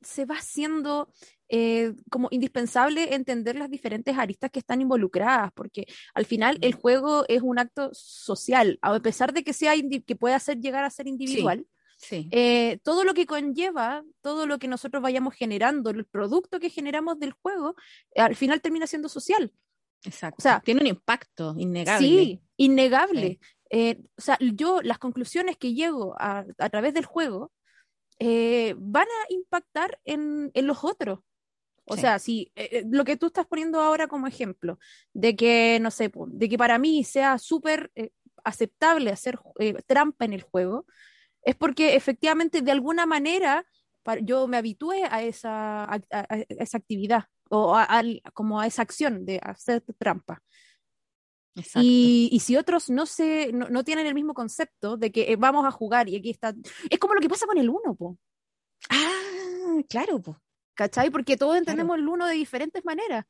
se va haciendo eh, como indispensable entender las diferentes aristas que están involucradas, porque al final el juego es un acto social, a pesar de que sea que pueda ser llegar a ser individual. Sí. Eh, todo lo que conlleva, todo lo que nosotros vayamos generando, el producto que generamos del juego, al final termina siendo social. Exacto. O sea, tiene un impacto innegable. Sí, innegable. Eh, o sea, yo las conclusiones que llego a, a través del juego eh, van a impactar en, en, los otros. O sí. sea, si eh, lo que tú estás poniendo ahora como ejemplo, de que, no sé, de que para mí sea súper aceptable hacer trampa en el juego, es porque efectivamente de alguna manera yo me habitué a esa, a, a esa actividad o a, como a esa acción de hacer trampa. Y, y, si otros no, se, no, no, tienen el mismo concepto de que vamos a jugar y aquí está, es como lo que pasa con el uno, po. Ah, claro, po. ¿Cachai? Porque todos entendemos claro. el uno de diferentes maneras.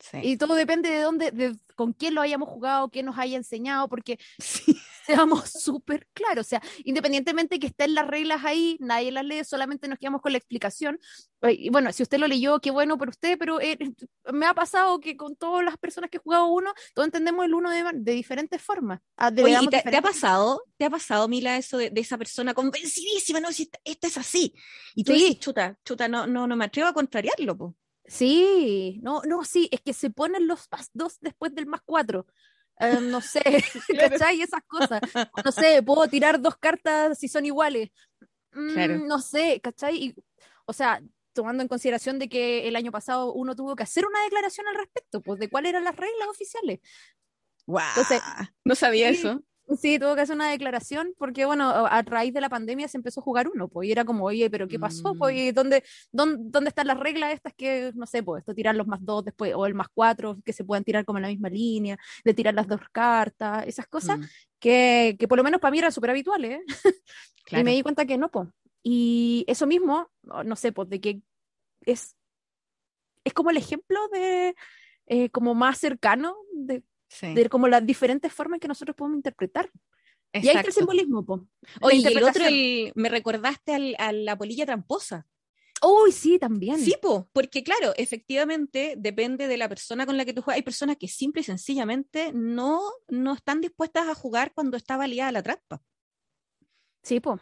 Sí. Y todo depende de dónde, de con quién lo hayamos jugado, quién nos haya enseñado, porque sí. Seamos súper claros. O sea, independientemente que estén las reglas ahí, nadie las lee, solamente nos quedamos con la explicación. Y bueno, si usted lo leyó, qué bueno por usted, pero eh, me ha pasado que con todas las personas que he jugado uno, todos entendemos el uno de, de diferentes formas. Ah, de, Oye, ¿y te, diferentes... te, ha pasado? ¿Te ha pasado, Mila, eso de, de esa persona convencidísima? No, si esta, esta, es así. Y tú sí. dices, chuta, chuta, no, no, no me atrevo a contrariarlo, po. Sí, no, no, sí, es que se ponen los más dos después del más cuatro. Uh, no sé, ¿cachai? Esas cosas. No sé, puedo tirar dos cartas si son iguales. Mm, claro. No sé, ¿cachai? Y, o sea, tomando en consideración de que el año pasado uno tuvo que hacer una declaración al respecto, pues de cuáles eran las reglas oficiales. Wow. Entonces, no sabía sí, eso. Sí, tuvo que hacer una declaración porque, bueno, a raíz de la pandemia se empezó a jugar uno, pues, y era como, oye, pero ¿qué pasó? Mm. Pues, ¿dónde, dónde, ¿dónde están las reglas estas que, no sé, pues, esto tirar los más dos después, o el más cuatro, que se puedan tirar como en la misma línea, de tirar las dos cartas, esas cosas, mm. que, que por lo menos para mí eran súper habituales, ¿eh? claro. y me di cuenta que no, pues. Y eso mismo, no sé, pues, de que es, es como el ejemplo de, eh, como más cercano de Sí. de como las diferentes formas que nosotros podemos interpretar. Exacto. Y ahí está el simbolismo, po. Oye, el otro, el, me recordaste al, a la polilla tramposa. Uy, oh, sí, también. Sí, po, porque claro, efectivamente depende de la persona con la que tú juegas. Hay personas que simple y sencillamente no, no están dispuestas a jugar cuando está validada la trampa. Sí, po.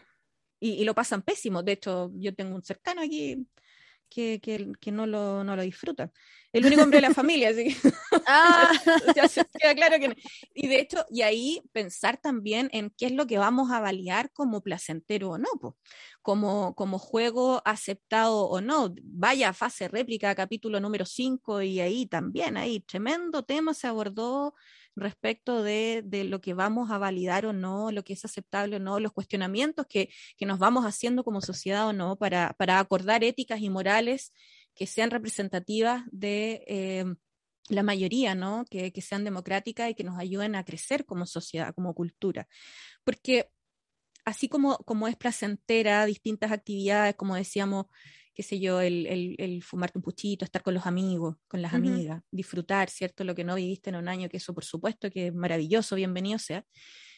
Y, y, lo pasan pésimo. De hecho, yo tengo un cercano aquí que, que, que no, lo, no lo disfruta. El único hombre de la familia, así que ah. ya se queda claro que no. Y de hecho, y ahí pensar también en qué es lo que vamos a validar como placentero o no, pues. como, como juego aceptado o no. Vaya fase réplica, capítulo número 5, y ahí también, ahí tremendo tema se abordó respecto de, de, lo que vamos a validar o no, lo que es aceptable o no, los cuestionamientos que, que nos vamos haciendo como sociedad o no para, para acordar éticas y morales que sean representativas de eh, la mayoría, ¿no? Que, que, sean democráticas y que nos ayuden a crecer como sociedad, como cultura. Porque así como, como es placentera distintas actividades, como decíamos, qué sé yo, el, el, el fumarte un puchito, estar con los amigos, con las uh -huh. amigas, disfrutar, ¿cierto? Lo que no viviste en un año, que eso por supuesto que es maravilloso, bienvenido sea.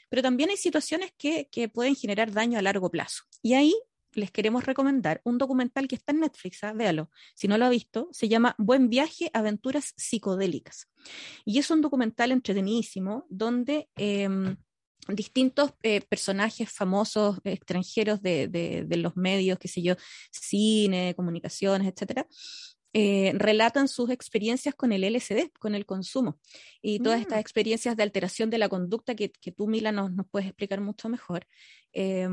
Pero también hay situaciones que, que pueden generar daño a largo plazo. Y ahí les queremos recomendar un documental que está en Netflix, ¿eh? véalo, si no lo ha visto, se llama Buen viaje, aventuras psicodélicas. Y es un documental entretenidísimo donde eh, distintos eh, personajes famosos extranjeros de, de, de, los medios, qué sé yo, cine, comunicaciones, etcétera, eh, relatan sus experiencias con el LSD, con el consumo, y todas mm. estas experiencias de alteración de la conducta que, que tú, Mila, nos, nos puedes explicar mucho mejor. Eh,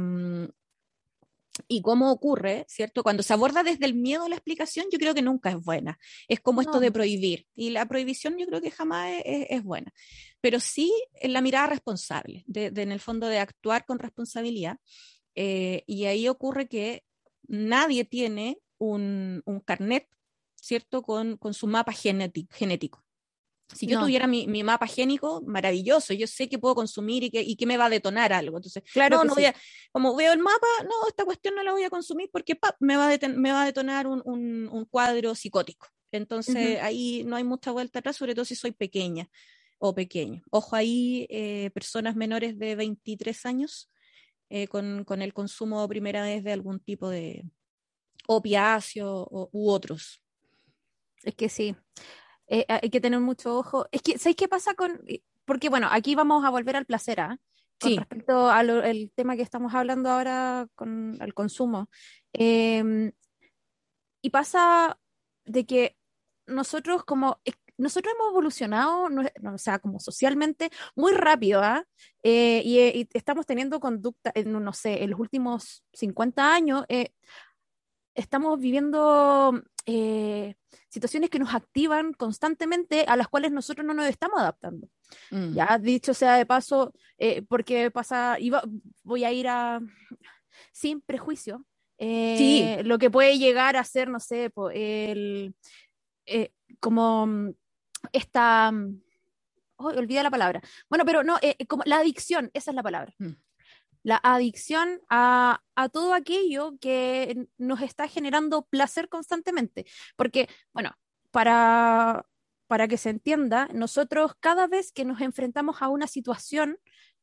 y cómo ocurre, ¿cierto? Cuando se aborda desde el miedo la explicación, yo creo que nunca es buena. Es como no. esto de prohibir. Y la prohibición yo creo que jamás es, es buena. Pero sí en la mirada responsable, de, de, en el fondo de actuar con responsabilidad. Eh, y ahí ocurre que nadie tiene un, un carnet, ¿cierto? Con, con su mapa genético. Si yo no. tuviera mi, mi, mapa génico, maravilloso, yo sé que puedo consumir y que, y que me va a detonar algo. Entonces, claro, no, no sí. voy a, como veo el mapa, no, esta cuestión no la voy a consumir porque pap, me, va a me va a detonar un, un, un cuadro psicótico. Entonces ahí no hay mucha vuelta atrás, sobre todo si soy pequeña o pequeño. Ojo ahí, eh, personas menores de 23 años eh, con, con, el consumo primera vez de algún tipo de opiáceo u otros. Es que sí, eh, hay que tener mucho ojo. Es que, ¿sabéis qué pasa con...? Porque bueno, aquí vamos a volver al placer, ¿ah? Con respecto al tema que estamos hablando ahora con el consumo. Em, y pasa de que nosotros como nosotros hemos evolucionado, o sea, como socialmente, muy rápido, ¿ah? Eh, y, estamos teniendo conducta, no sé, en los últimos 50 años, eh, estamos viviendo eh, situaciones que nos activan constantemente, a las cuales nosotros no nos estamos adaptando. Mm. Ya, dicho sea de paso, porque pasa, voy a ir a, sin prejuicio, lo que puede llegar a ser, no sé, el, como esta, oh, olvida la palabra. Bueno, pero no, eh, como la adicción, esa es la palabra. Mm. La adicción a, todo aquello que nos está generando placer constantemente. Porque, bueno, para, para que se entienda, nosotros cada vez que nos enfrentamos a una situación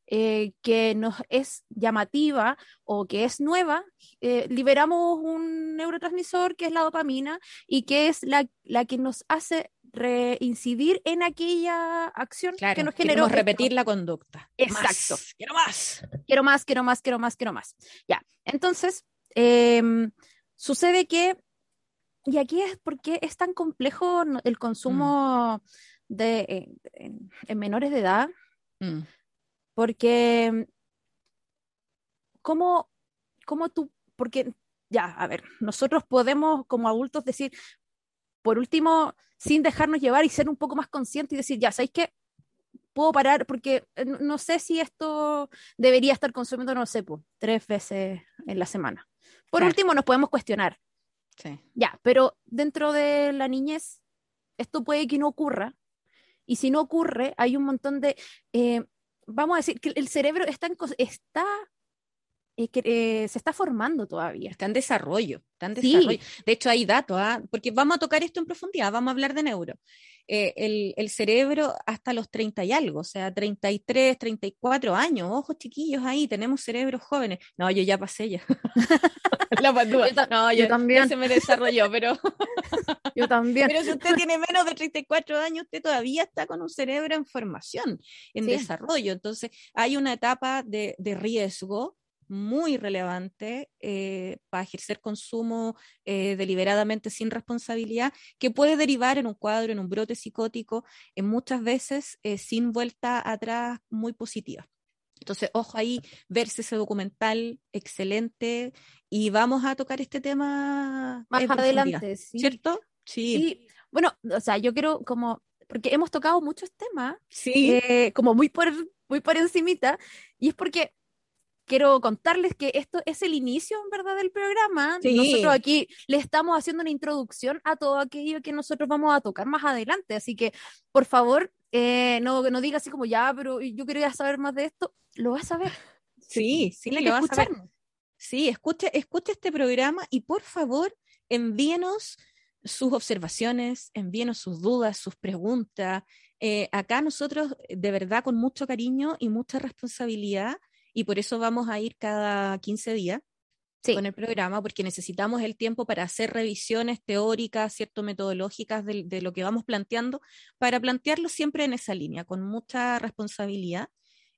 eh, que nos es llamativa o que es nueva, eh, liberamos un neurotransmisor que es la dopamina y que es la, la que nos hace reincidir en aquella acción que nos generó. repetir la conducta. Exacto. quiero más. Quiero más, quiero más, quiero más, quiero más. Ya. Entonces, em, sucede que, y aquí es porque es tan complejo el consumo mm. de, en, menores de edad, mm. porque, ¿cómo, ¿cómo tú? Porque ya, a ver, nosotros podemos como adultos decir, por último, sin dejarnos llevar y ser un poco más consciente y decir, ya, ¿sabéis qué? Puedo parar porque eh, no sé si esto debería estar consumiendo, no sé, pues, tres veces en la semana. Por último, nos podemos cuestionar. Sí. Ya, pero dentro de la niñez, esto puede que no ocurra. Y si no ocurre, hay un montón de, eh, vamos a decir, que el cerebro está, está que, eh, se está formando todavía. Está en desarrollo, está en desarrollo. De hecho, hay datos, ¿ah? porque vamos a tocar esto en profundidad, vamos a hablar de neuro. Eh, el, el, cerebro hasta los 30 y algo, o sea, 33, 34 años, ojos chiquillos ahí, tenemos cerebros jóvenes. No, yo ya pasé ya. La no, yo, también. se me desarrolló, pero... yo también. Pero si usted tiene menos de 34 años, usted todavía está con un cerebro en formación, en desarrollo. Entonces, hay una etapa de, de riesgo muy relevante eh, para ejercer consumo eh, deliberadamente sin responsabilidad, que puede derivar en un cuadro, en un brote psicótico, en muchas veces eh, sin vuelta atrás muy positiva. Entonces, ojo ahí, verse ese documental excelente y vamos a tocar este tema más adelante, ¿cierto? Sí. Bueno, o sea, yo quiero como, porque hemos tocado muchos temas, sí. como muy por, muy por encimita, y es porque quiero contarles que esto es el inicio, en verdad, del programa. Nosotros aquí le estamos haciendo una introducción a todo aquello que nosotros vamos a tocar más adelante. Así que, por favor, eh, no, no diga así como ya, pero yo quería saber más de esto. Lo vas a ver. Sí, sí, lo vas a ver. Sí, escuche, escuche este programa y por favor envíenos sus observaciones, envíenos sus dudas, sus preguntas. Eh, acá nosotros, de verdad, con mucho cariño y mucha responsabilidad, y por eso vamos a ir cada 15 días con el programa, porque necesitamos el tiempo para hacer revisiones teóricas, cierto, metodológicas de, de, lo que vamos planteando, para plantearlo siempre en esa línea, con mucha responsabilidad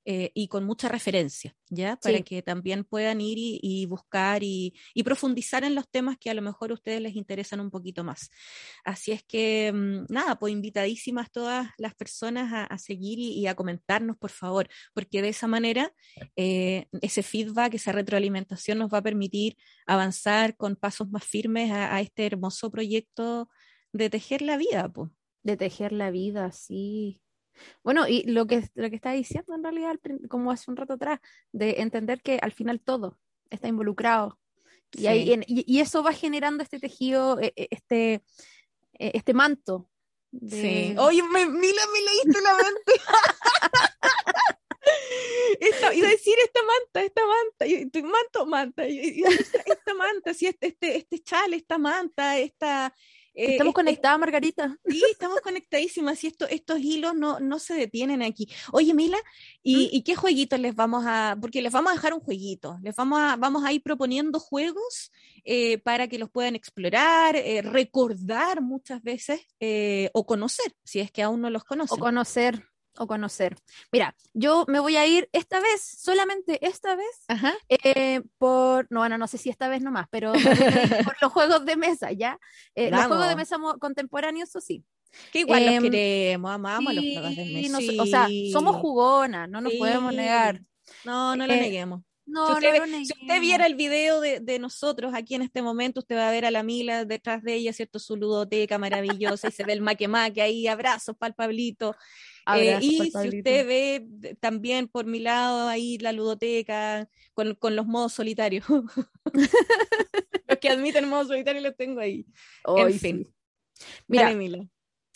eh, y con mucha referencia, ¿ya? Para que también puedan ir y, buscar y, profundizar en los temas que a lo mejor a ustedes les interesan un poquito más. Así es que, mm, nada, pues invitadísimas todas las personas a, seguir y, a comentarnos, por favor, porque de esa manera eh, ese feedback, esa retroalimentación nos va a permitir avanzar con pasos más firmes a, este hermoso proyecto de tejer la vida, pues. De tejer la vida, sí. Bueno, y lo que, lo que está diciendo en realidad, como hace un rato atrás, de entender que al final todo está involucrado. Y, y, eso va generando este tejido, e, e, este, e, este manto. Sí. Oye, me, Mila, me leíste la mente. iba a decir esta manta, esta manta, y, manto, manta, y, esta, manta, sí, este, este, este chal, esta manta, esta, Eh, estamos conectadas, Margarita. Sí, estamos conectadísimas y esto, estos hilos no, no se detienen aquí. Oye, Mila, ¿y, ¿y, qué jueguitos les vamos a...? Porque les vamos a dejar un jueguito. Les vamos a, vamos a ir proponiendo juegos eh, para que los puedan explorar, eh, recordar muchas veces o conocer, si es que aún no los conocen. O conocer, o conocer. Mira, yo me voy a ir esta vez, solamente esta vez, eh, por, no, bueno, no sé si esta vez nomás, pero por los juegos de mesa, ¿ya? Eh, los juegos de mesa contemporáneos, eso sí. Que igual los em, queremos, amamos los juegos de mesa. o sea, somos jugonas, no nos podemos negar. No, no lo eh, neguemos. No, si, usted, no si, usted, viera el video de, de, nosotros aquí en este momento, usted va a ver a la Mila detrás de ella, ¿cierto? Su ludoteca maravillosa y se ve el maquemaque ahí, abrazos para el Pablito. Eh, y si usted ve también por mi lado ahí la ludoteca con, con los modos solitarios. los que admiten modo solitario los tengo ahí. en fin. Mira,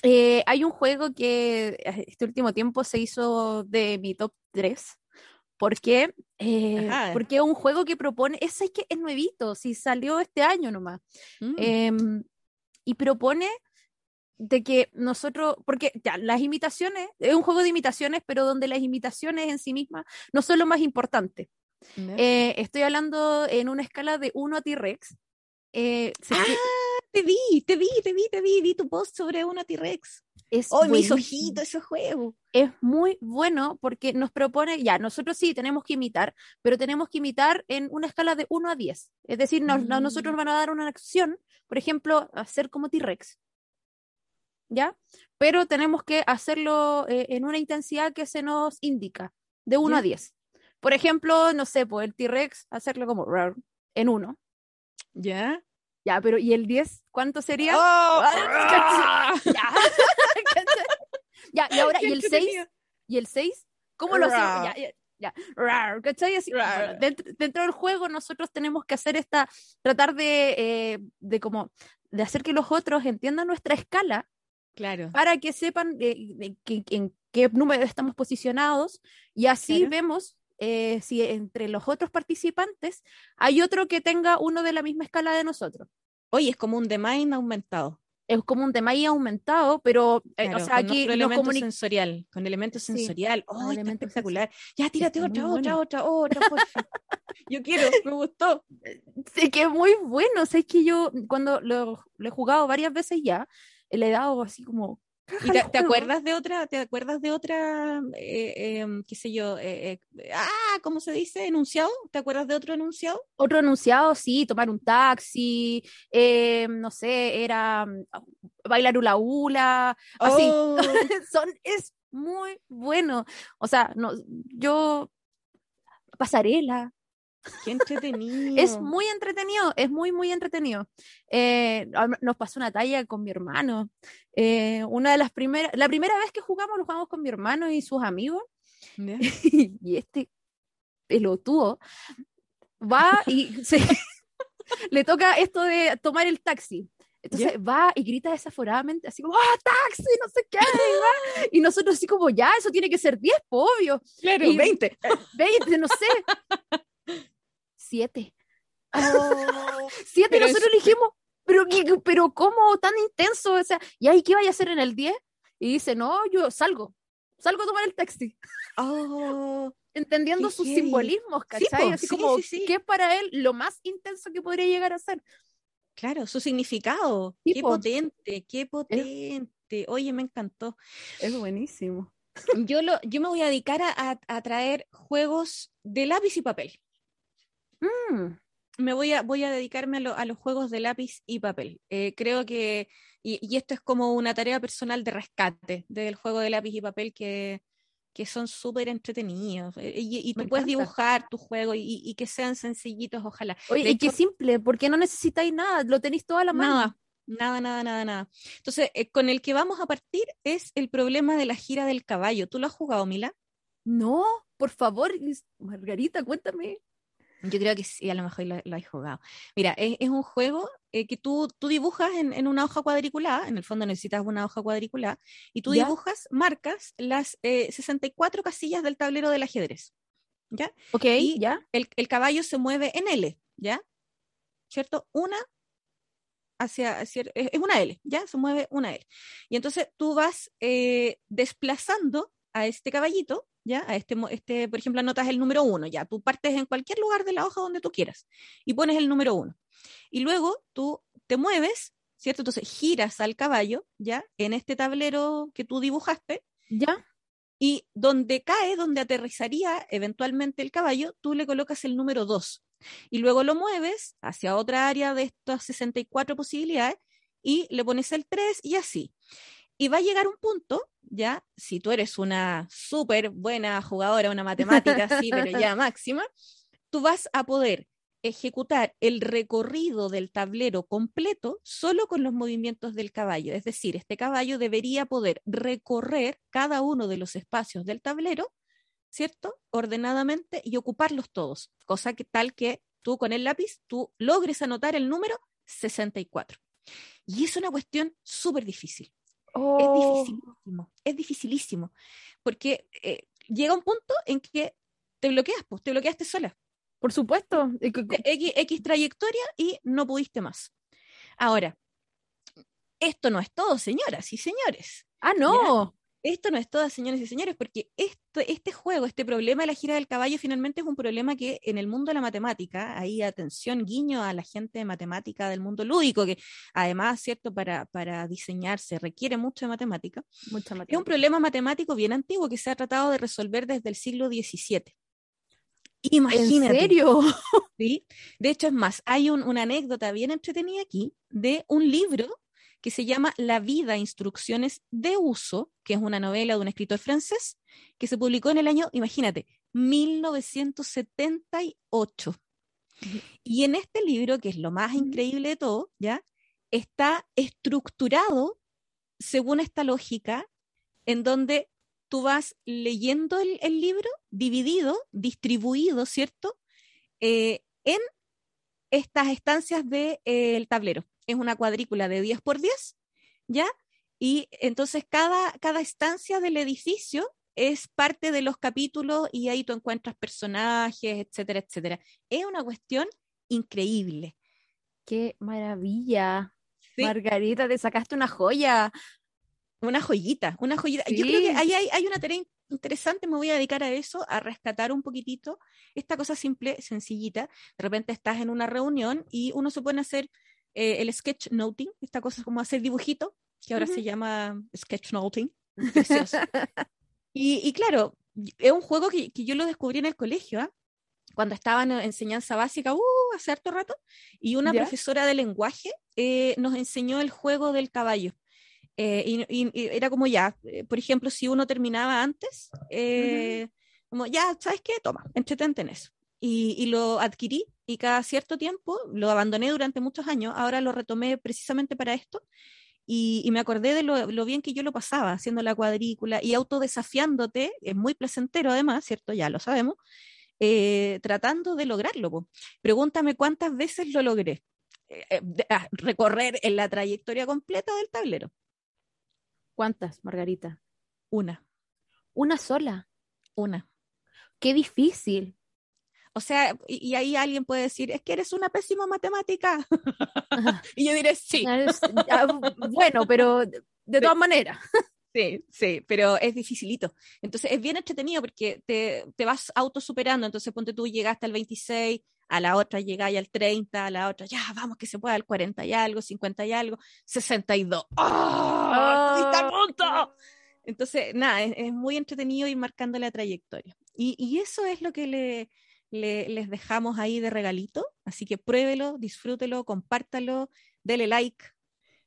eh, hay un juego que eh, este último tiempo se hizo de mi top 3. ¿Por qué? porque es un juego que propone, ese es que es nuevito, si salió este año nomás. Mm. Em, y propone de que nosotros, porque ya, las imitaciones, es un juego de imitaciones, pero donde las imitaciones en sí mismas no son lo más importante. Eh, estoy hablando en una escala de 1 a T-Rex. Eh, ah, te vi, te vi, te vi, te vi, vi tu post sobre 1 T-Rex. Es oh, mis ojitos, ese juego. Es muy bueno porque nos propone, ya, nosotros sí tenemos que imitar, pero tenemos que imitar en una escala de 1 a 10. Es decir, nos, nosotros mm. van a dar una acción, por ejemplo, hacer como T-Rex. ¿Ya? Pero tenemos que hacerlo eh, en una intensidad que se nos indica, de 1 a 10. Por ejemplo, no sé, pues el T-Rex, hacerlo como en 1. ¿Ya? Ya, pero ¿y el 10? ¿Cuánto sería? Oh, ya. ya, y ahora, ¿y el 6? ¿Y el 6? ¿Cómo lo hacemos? Ya, ya, ya. ¿cachai? Así, dentro, del juego nosotros tenemos que hacer esta, tratar de, eh, de como, de hacer que los otros entiendan nuestra escala Claro. Para que sepan en qué número estamos posicionados y así vemos eh, si entre los otros participantes hay otro que tenga uno de la misma escala de nosotros. Oye, es como un Mind aumentado. Es como un Mind aumentado, pero eh, o sea, aquí con elemento sensorial, con elemento sensorial. Oh, espectacular. Ya, tírate otra, otra, otra, otra, Yo quiero, me gustó. Sí, que es muy bueno. O sea, es que yo cuando lo, lo he jugado varias veces ya, le he dado así como... ¿Y te, acuerdas de otra, te acuerdas de otra, eh, em, qué sé yo, eh, eh, ah, ¿cómo se dice? ¿Enunciado? ¿Te acuerdas de otro enunciado? Otro enunciado, sí, tomar un taxi, no sé, era mm, bailar hula hula, así. Oh. Son, es muy bueno. O sea, no, yo, pasarela, Qué entretenido. es muy entretenido, es muy, muy entretenido. Eh, nos pasó una talla con mi hermano. Eh, una de las primeras, la primera vez que jugamos, lo jugamos con mi hermano y sus amigos. y este pelotudo va y le toca esto de tomar el taxi. Entonces va y grita desaforadamente, así como, ¡ah, taxi! No sé qué. Y, nosotros así como, ya, eso tiene que ser 10, obvio. Claro, 20. 20, no sé siete. Oh, siete, nosotros dijimos, pero, pero ¿cómo tan intenso? O sea, ¿y ahí qué vaya a hacer en el 10? Y dice, no, yo salgo, salgo a tomar el taxi. Oh, Entendiendo sus simbolismos, ¿cachai? Así como, ¿qué es para él lo más intenso que podría llegar a ser? Claro, su significado. qué potente, qué potente. Oye, me encantó. Es buenísimo. Yo, lo, yo me voy a dedicar a, a traer juegos de lápiz y papel. Mm. Me voy a, voy a dedicarme a, los juegos de lápiz y papel. Eh, creo que, y, esto es como una tarea personal de rescate del juego de lápiz y papel que, que son súper entretenidos. Eh, y, tú puedes dibujar tu juego y, que sean sencillitos, ojalá. Oye, y qué simple, porque no necesitáis nada, lo tenéis toda la mano. Nada, nada, nada, nada, nada. Entonces, eh, con el que vamos a partir es el problema de la gira del caballo. ¿Tú lo has jugado, Mila? No, por favor, Margarita, cuéntame. Yo creo que sí, a lo mejor lo, lo has jugado. Mira, es, un juego eh, que tú, tú dibujas en, una hoja cuadriculada, en el fondo necesitas una hoja cuadriculada, y tú dibujas, marcas las 64 eh, casillas del tablero del ajedrez. ¿Ya? Ok, ya. El, el, caballo se mueve en L, ¿ya? ¿Cierto? Una hacia, hacia es una L, ¿ya? Se mueve una L. Y entonces tú vas eh, desplazando a este caballito, ¿ya? A este, este, por ejemplo, anotas el número uno, ya. Tú partes en cualquier lugar de la hoja donde tú quieras y pones el número uno. Y luego tú te mueves, ¿cierto? Entonces giras al caballo, ¿ya? En este tablero que tú dibujaste. ¿Ya? Y donde cae, donde aterrizaría eventualmente el caballo, tú le colocas el número 2. Y luego lo mueves hacia otra área de estas 64 posibilidades y le pones el 3 y así. Y va a llegar un punto, ya, si tú eres una súper buena jugadora, una matemática así, pero ya máxima, tú vas a poder ejecutar el recorrido del tablero completo solo con los movimientos del caballo. Es decir, este caballo debería poder recorrer cada uno de los espacios del tablero, ¿cierto? Ordenadamente y ocuparlos todos, cosa que tal que tú con el lápiz tú logres anotar el número 64. Y es una cuestión súper difícil. Es Oh, dificilísimo, es dificilísimo, porque eh, llega un punto en que te bloqueas, pues, te bloqueaste sola. por supuesto. X, X trayectoria y no pudiste más. Ahora, esto no es todo, señoras y señores. Ah, no. Esto no es todo, señores y señores, porque esto, este juego, este problema de la gira del caballo, finalmente es un problema que en el mundo de la matemática, ahí atención, guiño a la gente de matemática del mundo lúdico, que además, ¿cierto? Para, para diseñar se requiere mucho de matemática. Mucha Es un matemática. problema matemático bien antiguo que se ha tratado de resolver desde el siglo XVII. ¿En Imagínate. serio? ¿sí? De hecho, es más, hay un- una anécdota bien entretenida aquí de un libro que se llama La vida, instrucciones de uso, que es una novela de un escritor francés, que se publicó en el año, imagínate, 1978. Y en este libro, que es lo más increíble de todo, ¿ya? Está estructurado según esta lógica, en donde tú vas leyendo el, el libro dividido, distribuido, ¿cierto? Eh, en estas estancias del de, eh, tablero. Es una cuadrícula de 10 por 10, ¿ya? Y entonces cada, cada estancia del edificio es parte de los capítulos y ahí tú encuentras personajes, etcétera, etcétera. Es una cuestión increíble. Qué maravilla. ¿sí? Margarita, te sacaste una joya. Una joyita, una joyita. Yo creo que ahí hay, hay una tarea in- interesante, me voy a dedicar a eso, a rescatar un poquitito esta cosa simple, sencillita. De repente estás en una reunión y uno se pone a hacer eh, el sketchnoting, esta cosa como hacer dibujito, que ahora Ujú. se llama sketchnoting. Y, y claro, es un juego que, que yo lo descubrí en el colegio, ¿ah? cuando estaba en enseñanza básica, uh, hace harto rato, y una ¿Ya? profesora de lenguaje eh, nos enseñó el juego del caballo. Eh, y, y- y era como ya, eh, por ejemplo, si uno terminaba antes, eh, como ya, ¿sabes qué? Toma, entretente en eso. Y, y lo adquirí y cada cierto tiempo lo abandoné durante muchos años, ahora lo retomé precisamente para esto y, y me acordé de lo, lo bien que yo lo pasaba haciendo la cuadrícula y autodesafiándote, es muy placentero además, ¿cierto? Ya lo sabemos, eh, tratando de lograrlo. po. Pregúntame cuántas veces lo logré. Eh, eh, de- ah, recorrer en la trayectoria completa del tablero. ¿Cuántas, Margarita? Una, Una sola. una. Qué difícil. O sea, y, y ahí alguien puede decir, es que eres una pésima matemática. y yo diré, sí, Es- ah, bueno, pero de, todas maneras. Sí, sí, pero es dificilito. Entonces es bien entretenido porque te, te vas autosuperando. Entonces ponte tú, llegaste al 26, a la otra llegáis al 30, a la otra, ya, vamos que se pueda, al 40 y algo, 50 y algo, 62. ¡Oh! ¡Estuviste a punto! Entonces, nada, es, es muy entretenido ir marcando la trayectoria. Y, y eso es lo que le, le- les dejamos ahí de regalito. Así que pruébelo, disfrútelo, compártalo, dele like.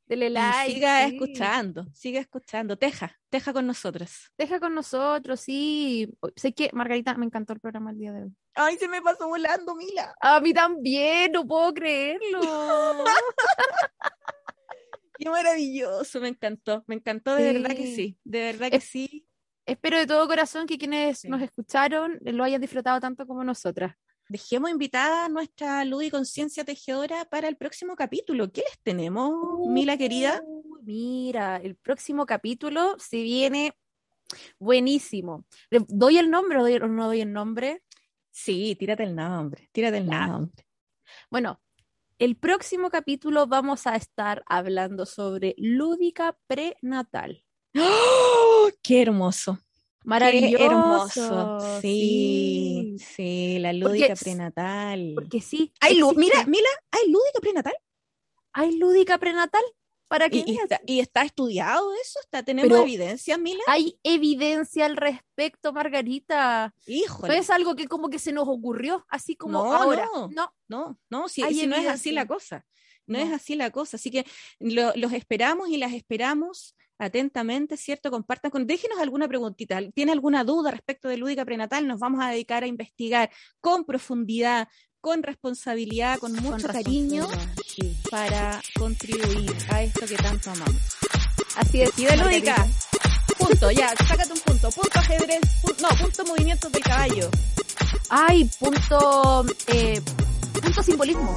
Dele y like. siga sí. escuchando, siga escuchando. Teja, teja con nosotros. Deja con nosotros, sí. Sé que, Margarita, me encantó el programa el día de hoy. Ay, se me pasó volando, Mila. A mí también, no puedo creerlo. Qué maravilloso, me encantó, me encantó, de verdad que Sí. sí, de verdad que Es- sí. Espero de todo corazón que quienes Sí. nos escucharon lo hayan disfrutado tanto como nosotras. Dejemos invitada a nuestra luz y conciencia tejedora para el próximo capítulo. ¿Qué les tenemos, Mila querida? Mira, el próximo capítulo se viene buenísimo. ¿Le ¿Doy el nombre o no doy el nombre? Sí, tírate el nombre, tírate el Ya. nombre. Bueno, el próximo capítulo vamos a estar hablando sobre lúdica prenatal. ¡Oh! ¡Qué hermoso! Maravilloso. Qué hermoso. Sí, sí, la lúdica Porque- prenatal. Porque sí. Hay existe- mira, mira, hay lúdica prenatal. hay lúdica prenatal para que ¿Y, está, y está estudiado eso? ¿Está, ¿Tenemos Pero- evidencia, Mila? Hay evidencia al respecto, Margarita. No Híjole. es algo que como que se nos ocurrió, así como No, ahora. no. no. No, no, si, no es así la cosa. No, No. es así la cosa. Así que lo- los esperamos y las esperamos atentamente, ¿cierto? Compartan con, déjenos alguna preguntita. ¿Tiene alguna duda respecto de lúdica prenatal? Nos vamos a dedicar a investigar con profundidad, con responsabilidad, con mucho cariño sí. para contribuir a esto que tanto amamos. Así es. Y de Margarita. lúdica. Punto, ya, sácate un punto. Punto ajedrez, no, punto movimientos del caballo. Ay, punto, eh, punto simbolismo.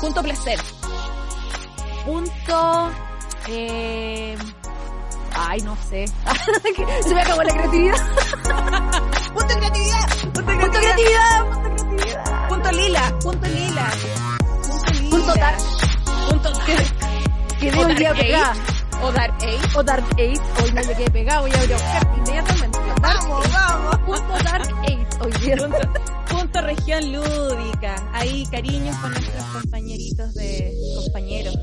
Punto placer. Punto, eh, ay, no sé. se me acabó la creatividad. Punto creatividad. Punto creatividad. Punto creatividad. Punto lila, punto lila. Punto lila. Punto dark. Punto dark. Que O veo Dark ya Age. pegada. O dark age. O Dark Age. Hoy no me quedé pegado. Voy a ir a buscar inmediatamente. Age. vamos. Punto Dark Age. Hoy día. Punto, punto región lúdica. Ahí cariños con nuestros compañeritos de compañeros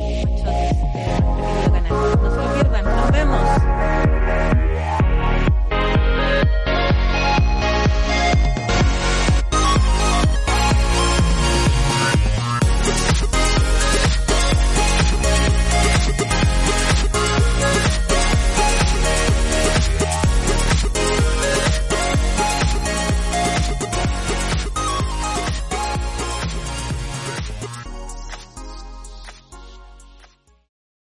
muchos de. Este no se lo pierdan, nos vemos.